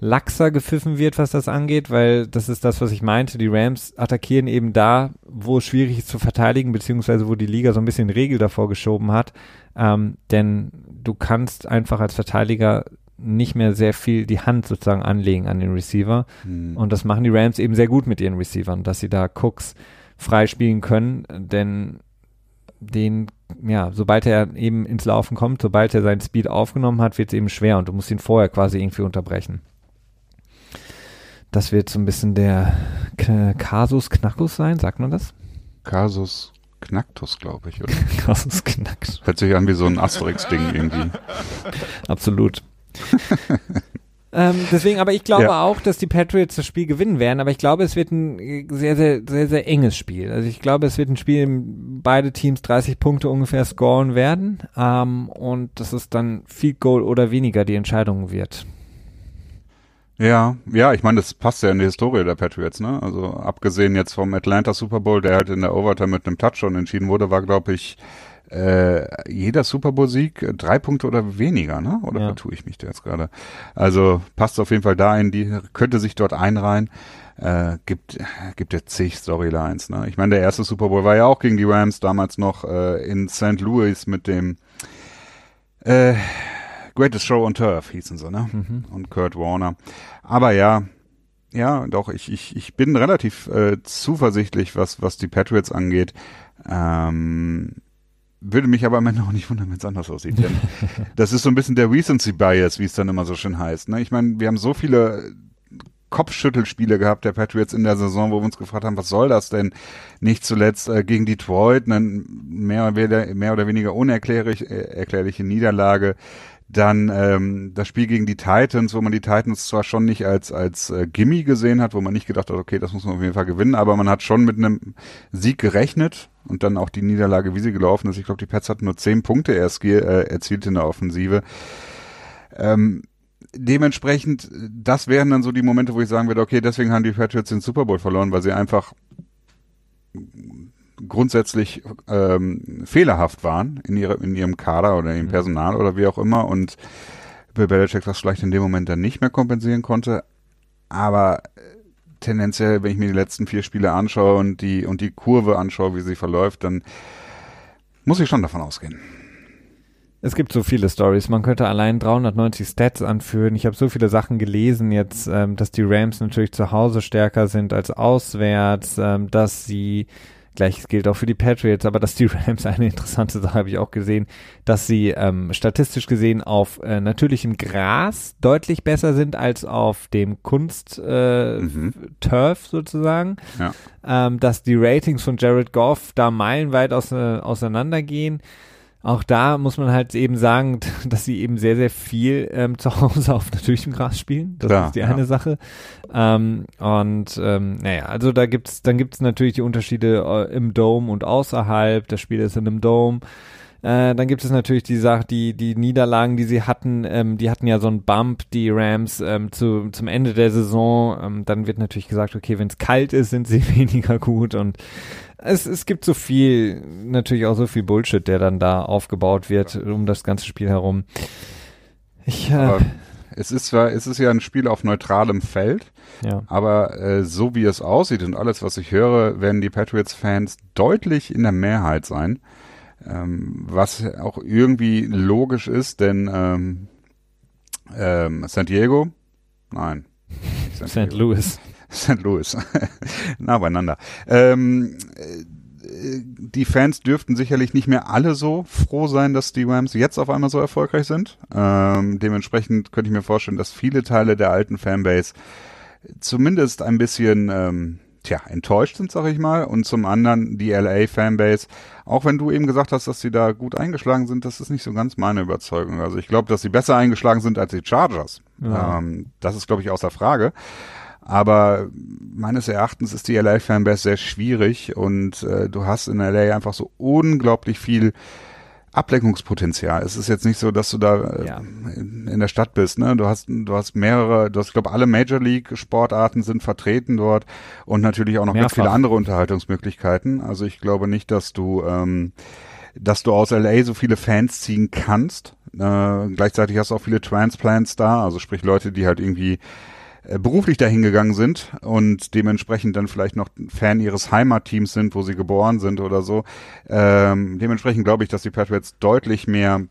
laxer gepfiffen wird, was das angeht, weil das ist das, was ich meinte. Die Rams attackieren eben da, wo es schwierig ist zu verteidigen, beziehungsweise wo die Liga so ein bisschen Regel davor geschoben hat. Ähm, denn du kannst einfach als Verteidiger nicht mehr sehr viel die Hand sozusagen anlegen an den Receiver. Mhm. Und das machen die Rams eben sehr gut mit ihren Receivern, dass sie da Cooks freispielen können, denn den, ja, sobald er eben ins Laufen kommt, sobald er seinen Speed aufgenommen hat, wird es eben schwer und du musst ihn vorher quasi irgendwie unterbrechen. Das wird so ein bisschen der K Kasus Knackus sein, sagt man das?
Kasus Knacktus, glaube ich, oder?
Kasus Knacktus.
Hört sich an wie so ein Asterix-Ding irgendwie.
Absolut. ähm, deswegen, aber ich glaube ja. auch, dass die Patriots das Spiel gewinnen werden, aber ich glaube, es wird ein sehr, sehr, sehr, sehr enges Spiel. Also ich glaube, es wird ein Spiel, in dem beide Teams 30 Punkte ungefähr scoren werden ähm, und dass es dann Field Goal oder weniger die Entscheidung wird.
Ja, ja, ich meine, das passt ja in die Historie der Patriots, ne? Also abgesehen jetzt vom Atlanta Super Bowl, der halt in der Overtime mit einem Touchdown entschieden wurde, war, glaube ich, äh, jeder Super Bowl-Sieg drei Punkte oder weniger, ne? Oder ja. vertue ich mich da jetzt gerade? Also passt auf jeden Fall da in die, könnte sich dort einreihen. Äh, gibt, gibt ja zig Storylines, ne? Ich meine, der erste Super Bowl war ja auch gegen die Rams, damals noch äh, in St. Louis mit dem äh, Greatest Show on Turf hießen sie, ne? Mhm. Und Kurt Warner. Aber ja, ja, doch, ich, ich, ich bin relativ äh, zuversichtlich, was, was die Patriots angeht. Ähm, würde mich aber am Ende auch nicht wundern, wenn es anders aussieht. Denn das ist so ein bisschen der Recency Bias, wie es dann immer so schön heißt. Ne? Ich meine, wir haben so viele Kopfschüttelspiele gehabt der Patriots in der Saison, wo wir uns gefragt haben, was soll das denn? Nicht zuletzt äh, gegen Detroit, eine mehr, oder, mehr oder weniger unerklärliche äh, erklärliche Niederlage. Dann ähm, das Spiel gegen die Titans, wo man die Titans zwar schon nicht als als äh, Gimme gesehen hat, wo man nicht gedacht hat, okay, das muss man auf jeden Fall gewinnen, aber man hat schon mit einem Sieg gerechnet und dann auch die Niederlage, wie sie gelaufen ist. Ich glaube, die Pets hatten nur zehn Punkte erst äh, erzielt in der Offensive. Ähm, dementsprechend, das wären dann so die Momente, wo ich sagen würde, okay, deswegen haben die Patriots den Super Bowl verloren, weil sie einfach grundsätzlich ähm, fehlerhaft waren in, ihre, in ihrem Kader oder im mhm. Personal oder wie auch immer und Bill Belichick das vielleicht in dem Moment dann nicht mehr kompensieren konnte. Aber äh, tendenziell, wenn ich mir die letzten vier Spiele anschaue und die, und die Kurve anschaue, wie sie verläuft, dann muss ich schon davon ausgehen.
Es gibt so viele Stories. Man könnte allein 390 Stats anführen. Ich habe so viele Sachen gelesen jetzt, ähm, dass die Rams natürlich zu Hause stärker sind als auswärts, ähm, dass sie Gleiches gilt auch für die Patriots, aber dass die Rams eine interessante Sache habe ich auch gesehen, dass sie ähm, statistisch gesehen auf äh, natürlichem Gras deutlich besser sind als auf dem Kunst äh, mhm. Turf sozusagen. Ja. Ähm, dass die Ratings von Jared Goff da meilenweit aus, äh, auseinandergehen auch da muss man halt eben sagen, dass sie eben sehr, sehr viel ähm, zu Hause auf natürlichem Gras spielen. Das ja, ist die eine Sache. Ähm, und ähm, naja, also da gibt's, dann gibt's natürlich die Unterschiede äh, im Dome und außerhalb. Das Spiel ist in einem Dome. Äh, dann gibt es natürlich die Sache, die, die Niederlagen, die sie hatten, ähm, die hatten ja so einen Bump, die Rams, ähm, zu, zum Ende der Saison. Ähm, dann wird natürlich gesagt, okay, wenn es kalt ist, sind sie weniger gut und es, es gibt so viel, natürlich auch so viel Bullshit, der dann da aufgebaut wird um das ganze Spiel herum.
Ich, äh, es ist zwar, es ist ja ein Spiel auf neutralem Feld, ja. aber äh, so wie es aussieht und alles, was ich höre, werden die Patriots-Fans deutlich in der Mehrheit sein. Ähm, was auch irgendwie logisch ist, denn ähm, ähm, San Diego, nein.
St. Louis.
St. Louis. nah beieinander. Ähm, die Fans dürften sicherlich nicht mehr alle so froh sein, dass die Rams jetzt auf einmal so erfolgreich sind. Ähm, dementsprechend könnte ich mir vorstellen, dass viele Teile der alten Fanbase zumindest ein bisschen ähm, tja, enttäuscht sind, sag ich mal. Und zum anderen die LA-Fanbase, auch wenn du eben gesagt hast, dass sie da gut eingeschlagen sind, das ist nicht so ganz meine Überzeugung. Also ich glaube, dass sie besser eingeschlagen sind als die Chargers. Ja. Ähm, das ist, glaube ich, außer Frage. Aber meines Erachtens ist die LA-Fanbase sehr schwierig und äh, du hast in LA einfach so unglaublich viel Ablenkungspotenzial. Es ist jetzt nicht so, dass du da äh, ja. in, in, der Stadt bist. Ne? Du hast, du hast mehrere, du hast, ich glaube, alle Major League Sportarten sind vertreten dort und natürlich auch noch Mehrfach. ganz viele andere Unterhaltungsmöglichkeiten. Also ich glaube nicht, dass du, ähm, dass du aus LA so viele Fans ziehen kannst. Äh, gleichzeitig hast du auch viele Transplants da, also sprich Leute, die halt irgendwie beruflich dahin gegangen sind und dementsprechend dann vielleicht noch Fan ihres Heimatteams sind, wo sie geboren sind oder so. Ähm, dementsprechend glaube ich, dass die Patriots deutlich mehr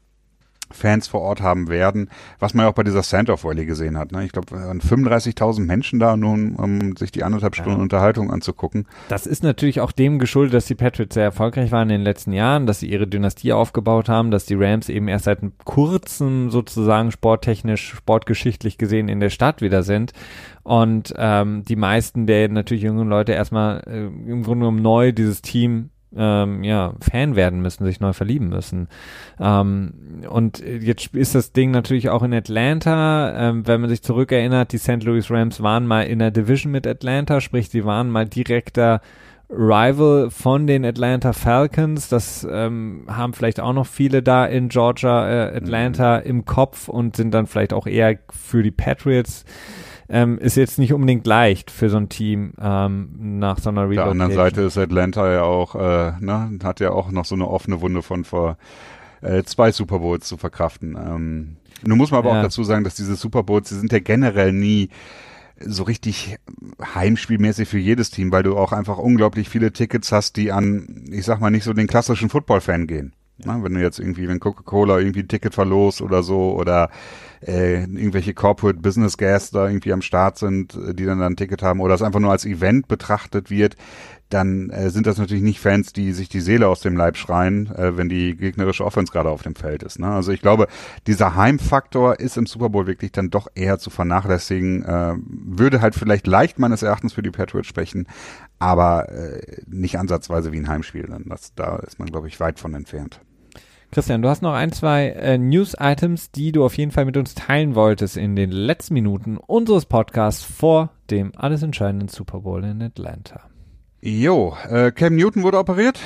Fans vor Ort haben werden, was man ja auch bei dieser Sand-Off Rally gesehen hat. Ne? Ich glaube, waren 35.000 Menschen da, um, um sich die anderthalb Stunden ja. Unterhaltung anzugucken.
Das ist natürlich auch dem geschuldet, dass die Patriots sehr erfolgreich waren in den letzten Jahren, dass sie ihre Dynastie aufgebaut haben, dass die Rams eben erst seit kurzem sozusagen sporttechnisch, sportgeschichtlich gesehen in der Stadt wieder sind und ähm, die meisten der natürlich jungen Leute erstmal äh, im Grunde genommen neu dieses Team ähm, ja, Fan werden müssen, sich neu verlieben müssen. Ähm, und jetzt ist das Ding natürlich auch in Atlanta. Ähm, wenn man sich zurückerinnert, die St. Louis Rams waren mal in der Division mit Atlanta, sprich, sie waren mal direkter Rival von den Atlanta Falcons. Das ähm, haben vielleicht auch noch viele da in Georgia, äh, Atlanta mhm. im Kopf und sind dann vielleicht auch eher für die Patriots ähm, ist jetzt nicht unbedingt leicht für so ein Team ähm, nach so einer
Relocation. Auf der anderen Seite ist Atlanta ja auch, äh, ne, hat ja auch noch so eine offene Wunde von vor äh, zwei Super Bowls zu verkraften. Ähm, nun muss man aber ja. auch dazu sagen, dass diese Super Bowls, die sind ja generell nie so richtig heimspielmäßig für jedes Team, weil du auch einfach unglaublich viele Tickets hast, die an, ich sag mal, nicht so den klassischen Football-Fan gehen. Ja. wenn du jetzt irgendwie, wenn Coca-Cola irgendwie ein Ticket verlost oder so oder äh, irgendwelche Corporate Business Guests da irgendwie am Start sind, äh, die dann, dann ein Ticket haben oder es einfach nur als Event betrachtet wird, dann äh, sind das natürlich nicht Fans, die sich die Seele aus dem Leib schreien, äh, wenn die gegnerische Offense gerade auf dem Feld ist. Ne? Also ich glaube, dieser Heimfaktor ist im Super Bowl wirklich dann doch eher zu vernachlässigen. Äh, würde halt vielleicht leicht meines Erachtens für die Patriots sprechen, aber äh, nicht ansatzweise wie ein Heimspiel. Dann das, da ist man, glaube ich, weit von entfernt.
Christian, du hast noch ein, zwei äh, News-Items, die du auf jeden Fall mit uns teilen wolltest in den letzten Minuten unseres Podcasts vor dem alles entscheidenden Super Bowl in Atlanta.
Jo, äh, Cam Newton wurde operiert.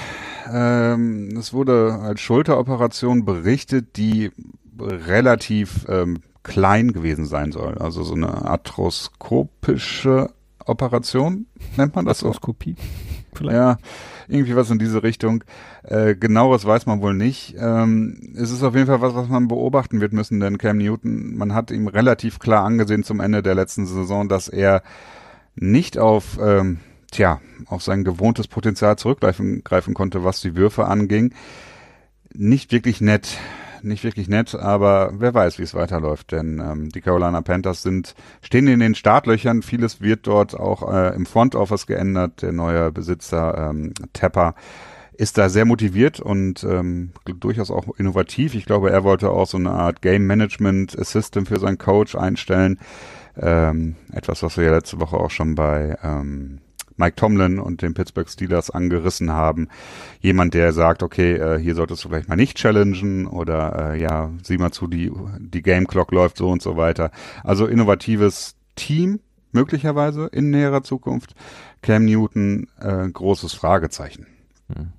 Ähm, es wurde als Schulteroperation berichtet, die relativ ähm, klein gewesen sein soll. Also so eine arthroskopische Operation, nennt man das
so? Arthroskopie.
Vielleicht. Ja, irgendwie was in diese Richtung. Äh, genaueres weiß man wohl nicht. Ähm, es ist auf jeden Fall was, was man beobachten wird müssen, denn Cam Newton, man hat ihm relativ klar angesehen zum Ende der letzten Saison, dass er nicht auf, ähm, tja, auf sein gewohntes Potenzial zurückgreifen greifen konnte, was die Würfe anging. Nicht wirklich nett nicht wirklich nett, aber wer weiß, wie es weiterläuft, denn ähm, die Carolina Panthers sind, stehen in den Startlöchern, vieles wird dort auch äh, im Front Office geändert, der neue Besitzer ähm, Tepper ist da sehr motiviert und ähm, durchaus auch innovativ. Ich glaube, er wollte auch so eine Art Game Management Assistant für seinen Coach einstellen. Ähm, etwas, was wir ja letzte Woche auch schon bei ähm, Mike Tomlin und den Pittsburgh Steelers angerissen haben. Jemand, der sagt, okay, äh, hier solltest du vielleicht mal nicht challengen oder äh, ja, sieh mal zu, die, die Game Clock läuft so und so weiter. Also innovatives Team, möglicherweise in näherer Zukunft. Cam Newton, äh, großes Fragezeichen. Hm.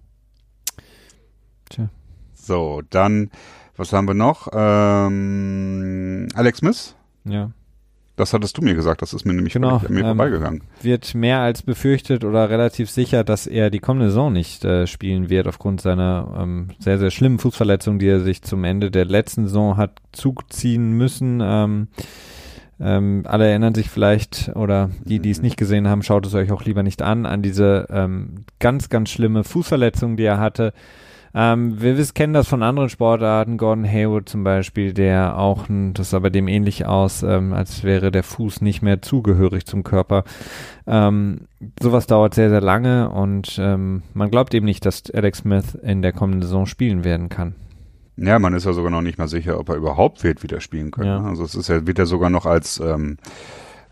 Tja. So, dann, was haben wir noch? Ähm, Alex Smith.
Ja.
Das hattest du mir gesagt, das ist mir nämlich
genau,
an mir ähm, vorbeigegangen.
Wird mehr als befürchtet oder relativ sicher, dass er die kommende Saison nicht äh, spielen wird, aufgrund seiner ähm, sehr, sehr schlimmen Fußverletzung, die er sich zum Ende der letzten Saison hat zuziehen müssen. Ähm, ähm, alle erinnern sich vielleicht, oder die, die es nicht gesehen haben, schaut es euch auch lieber nicht an, an diese ähm, ganz, ganz schlimme Fußverletzung, die er hatte ähm, wir wissen, kennen das von anderen Sportarten, Gordon Haywood zum Beispiel, der auch, das sah bei dem ähnlich aus, ähm, als wäre der Fuß nicht mehr zugehörig zum Körper. Ähm, sowas dauert sehr, sehr lange und ähm, man glaubt eben nicht, dass Alex Smith in der kommenden Saison spielen werden kann.
Ja, man ist ja sogar noch nicht mal sicher, ob er überhaupt wird wieder spielen können. Ja. Also es ist ja, wird ja sogar noch als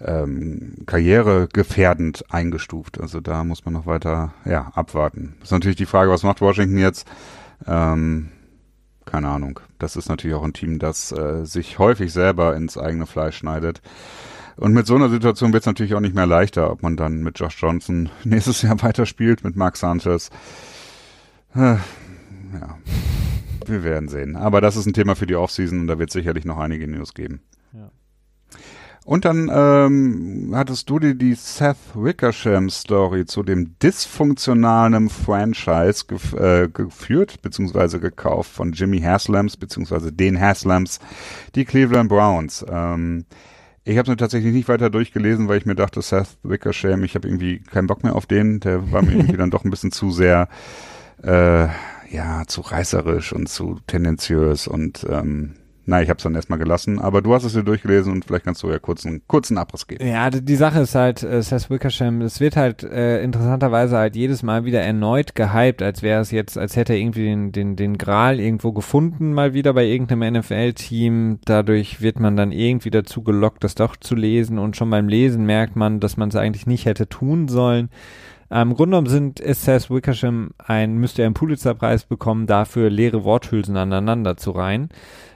ähm, karrieregefährdend eingestuft. Also da muss man noch weiter ja, abwarten. Ist natürlich die Frage, was macht Washington jetzt? Ähm, keine Ahnung. Das ist natürlich auch ein Team, das äh, sich häufig selber ins eigene Fleisch schneidet. Und mit so einer Situation wird es natürlich auch nicht mehr leichter, ob man dann mit Josh Johnson nächstes Jahr weiterspielt, mit Mark Sanchez. Äh, ja, wir werden sehen. Aber das ist ein Thema für die Offseason und da wird sicherlich noch einige News geben. Ja. Und dann ähm, hattest du dir die Seth Wickersham Story zu dem dysfunktionalen Franchise gef äh, geführt beziehungsweise gekauft von Jimmy Haslams beziehungsweise den Haslams, die Cleveland Browns. Ähm, ich habe es mir tatsächlich nicht weiter durchgelesen, weil ich mir dachte, Seth Wickersham, ich habe irgendwie keinen Bock mehr auf den. Der war mir irgendwie dann doch ein bisschen zu sehr, äh, ja, zu reißerisch und zu tendenziös und ähm, Nein, ich habe es dann erstmal gelassen, aber du hast es dir durchgelesen und vielleicht kannst du ja kurz einen kurzen Abriss geben.
Ja, die Sache ist halt, äh, Seth Wickersham, es wird halt äh, interessanterweise halt jedes Mal wieder erneut gehypt, als wäre es jetzt, als hätte er irgendwie den, den, den Gral irgendwo gefunden, mal wieder bei irgendeinem NFL-Team. Dadurch wird man dann irgendwie dazu gelockt, das doch zu lesen und schon beim Lesen merkt man, dass man es eigentlich nicht hätte tun sollen. Ähm, Im Grunde genommen sind, ist Seth Wickersham ein, müsste er einen Pulitzer-Preis bekommen, dafür leere Worthülsen aneinander zu reihen.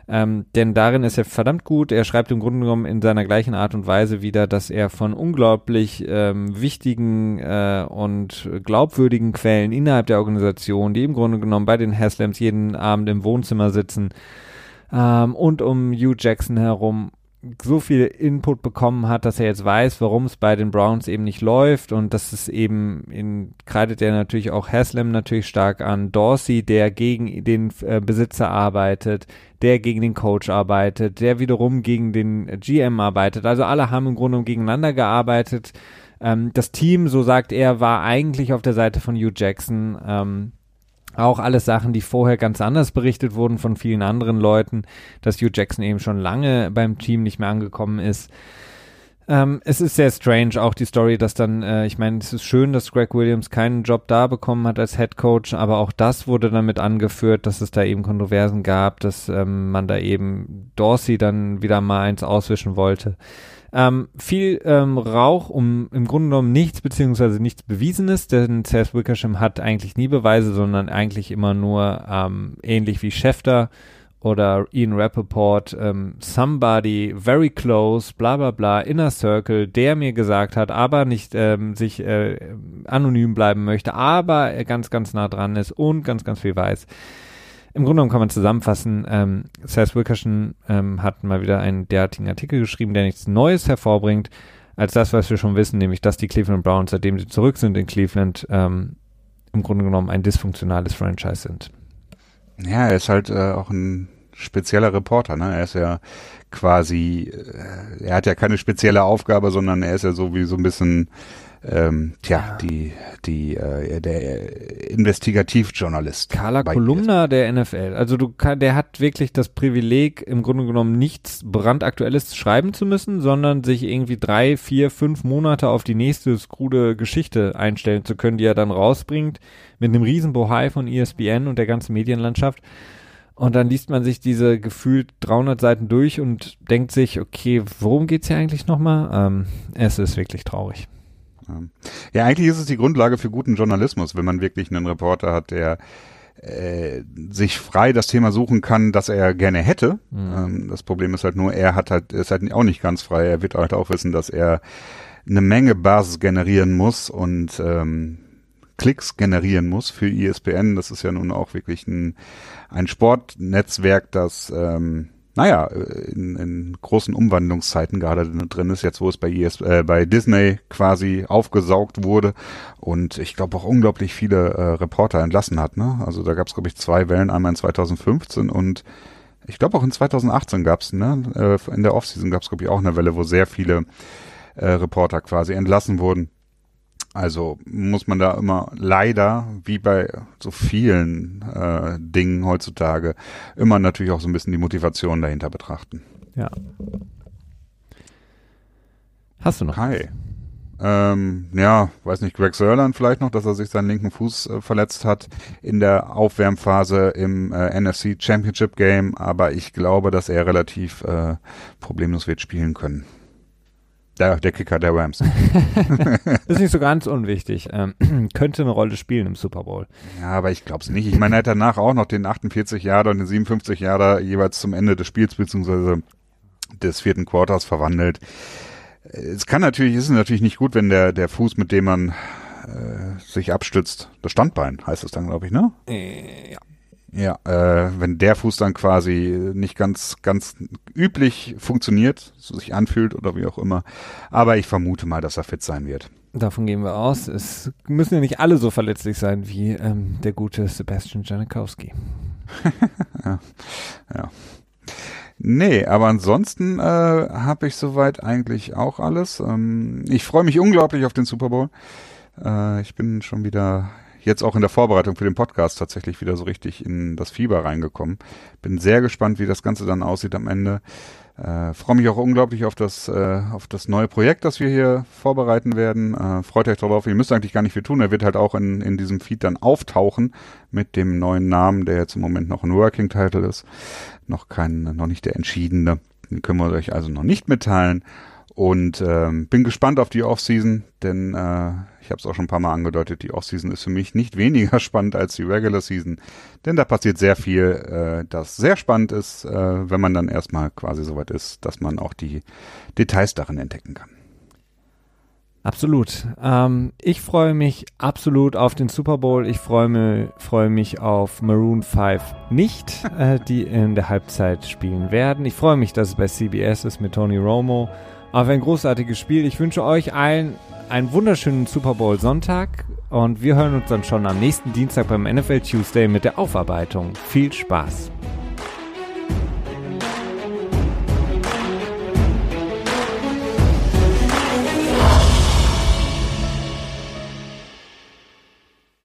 Ähm, denn darin ist er verdammt gut. Er schreibt im Grunde genommen in seiner gleichen Art und Weise wieder, dass er von unglaublich ähm, wichtigen äh, und glaubwürdigen Quellen innerhalb der Organisation, die im Grunde genommen bei den Haslams jeden Abend im Wohnzimmer sitzen ähm, und um Hugh Jackson herum so viel Input bekommen hat, dass er jetzt weiß, warum es bei den Browns eben nicht läuft und das ist eben in kreidet er natürlich auch Haslam natürlich stark an Dorsey, der gegen den äh, Besitzer arbeitet, der gegen den Coach arbeitet, der wiederum gegen den GM arbeitet. Also alle haben im Grunde gegeneinander gearbeitet. Ähm, das Team, so sagt er, war eigentlich auf der Seite von Hugh Jackson. Ähm, auch alles Sachen, die vorher ganz anders berichtet wurden von vielen anderen Leuten, dass Hugh Jackson eben schon lange beim Team nicht mehr angekommen ist. Ähm, es ist sehr strange, auch die Story, dass dann, äh, ich meine, es ist schön, dass Greg Williams keinen Job da bekommen hat als Head Coach, aber auch das wurde damit angeführt, dass es da eben Kontroversen gab, dass ähm, man da eben Dorsey dann wieder mal eins auswischen wollte. Ähm, viel ähm, Rauch um im Grunde genommen nichts beziehungsweise nichts Bewiesenes, denn Seth Wickersham hat eigentlich nie Beweise, sondern eigentlich immer nur ähm, ähnlich wie Schefter oder Ian Rappaport, ähm, somebody very close, bla bla bla, inner circle, der mir gesagt hat, aber nicht ähm, sich äh, anonym bleiben möchte, aber er ganz, ganz nah dran ist und ganz, ganz viel weiß. Im Grunde genommen kann man zusammenfassen, ähm, Seth Wilkerson ähm, hat mal wieder einen derartigen Artikel geschrieben, der nichts Neues hervorbringt, als das, was wir schon wissen, nämlich, dass die Cleveland Browns, seitdem sie zurück sind in Cleveland, ähm, im Grunde genommen ein dysfunktionales Franchise sind.
Ja, er ist halt äh, auch ein spezieller Reporter, ne? Er ist ja quasi, äh, er hat ja keine spezielle Aufgabe, sondern er ist ja so wie so ein bisschen, ähm, tja, ja. die, die, äh, der Investigativjournalist.
Carla Kolumna der NFL. Also du kann, der hat wirklich das Privileg, im Grunde genommen nichts brandaktuelles schreiben zu müssen, sondern sich irgendwie drei, vier, fünf Monate auf die nächste skrude Geschichte einstellen zu können, die er dann rausbringt, mit einem riesen Bohai von ESPN und der ganzen Medienlandschaft. Und dann liest man sich diese gefühlt 300 Seiten durch und denkt sich, okay, worum geht's hier eigentlich nochmal? Ähm, es ist wirklich traurig.
Ja, eigentlich ist es die Grundlage für guten Journalismus, wenn man wirklich einen Reporter hat, der äh, sich frei das Thema suchen kann, das er gerne hätte. Mhm. Ähm, das Problem ist halt nur, er hat halt, ist halt auch nicht ganz frei. Er wird halt auch wissen, dass er eine Menge Basis generieren muss und ähm, Klicks generieren muss für ESPN. Das ist ja nun auch wirklich ein, ein Sportnetzwerk, das ähm, naja, in, in großen Umwandlungszeiten gerade drin ist, jetzt wo es bei, ES, äh, bei Disney quasi aufgesaugt wurde und ich glaube auch unglaublich viele äh, Reporter entlassen hat. Ne? Also da gab es, glaube ich, zwei Wellen, einmal in 2015 und ich glaube auch in 2018 gab es, ne? Äh, in der Offseason gab es, glaube ich, auch eine Welle, wo sehr viele äh, Reporter quasi entlassen wurden. Also muss man da immer leider, wie bei so vielen äh, Dingen heutzutage, immer natürlich auch so ein bisschen die Motivation dahinter betrachten.
Ja. Hast du noch?
Hi. Ähm, ja, weiß nicht, Greg Sörland vielleicht noch, dass er sich seinen linken Fuß äh, verletzt hat in der Aufwärmphase im äh, NFC Championship Game, aber ich glaube, dass er relativ äh, problemlos wird spielen können. Der, der Kicker der Rams.
ist nicht so ganz unwichtig. Ähm, könnte eine Rolle spielen im Super Bowl.
Ja, aber ich glaube es nicht. Ich meine, er hat danach auch noch den 48 Jahre und den 57 Jahre jeweils zum Ende des Spiels beziehungsweise des vierten Quarters verwandelt. Es kann natürlich, ist natürlich nicht gut, wenn der, der Fuß, mit dem man äh, sich abstützt, das Standbein heißt es dann, glaube ich, ne?
Äh, ja.
Ja, äh, wenn der Fuß dann quasi nicht ganz, ganz üblich funktioniert, so sich anfühlt oder wie auch immer. Aber ich vermute mal, dass er fit sein wird.
Davon gehen wir aus. Es müssen ja nicht alle so verletzlich sein wie ähm, der gute Sebastian Janikowski.
ja. ja. Nee, aber ansonsten äh, habe ich soweit eigentlich auch alles. Ähm, ich freue mich unglaublich auf den Super Bowl. Äh, ich bin schon wieder jetzt auch in der Vorbereitung für den Podcast tatsächlich wieder so richtig in das Fieber reingekommen. Bin sehr gespannt, wie das Ganze dann aussieht am Ende. Äh, Freue mich auch unglaublich auf das, äh, auf das neue Projekt, das wir hier vorbereiten werden. Äh, freut euch darauf. Ihr müsst eigentlich gar nicht viel tun. Er wird halt auch in, in diesem Feed dann auftauchen mit dem neuen Namen, der jetzt im Moment noch ein Working Title ist. Noch kein, noch nicht der entschiedene. Den können wir euch also noch nicht mitteilen. Und ähm, bin gespannt auf die Offseason, denn äh, ich habe es auch schon ein paar Mal angedeutet, die Offseason ist für mich nicht weniger spannend als die Regular Season, denn da passiert sehr viel, äh, das sehr spannend ist, äh, wenn man dann erstmal quasi soweit ist, dass man auch die Details darin entdecken kann.
Absolut. Ähm, ich freue mich absolut auf den Super Bowl. Ich freue mich, freue mich auf Maroon 5 nicht, äh, die in der Halbzeit spielen werden. Ich freue mich, dass es bei CBS ist mit Tony Romo auf ein großartiges Spiel. Ich wünsche euch allen einen wunderschönen Super Bowl Sonntag und wir hören uns dann schon am nächsten Dienstag beim NFL Tuesday mit der Aufarbeitung. Viel Spaß!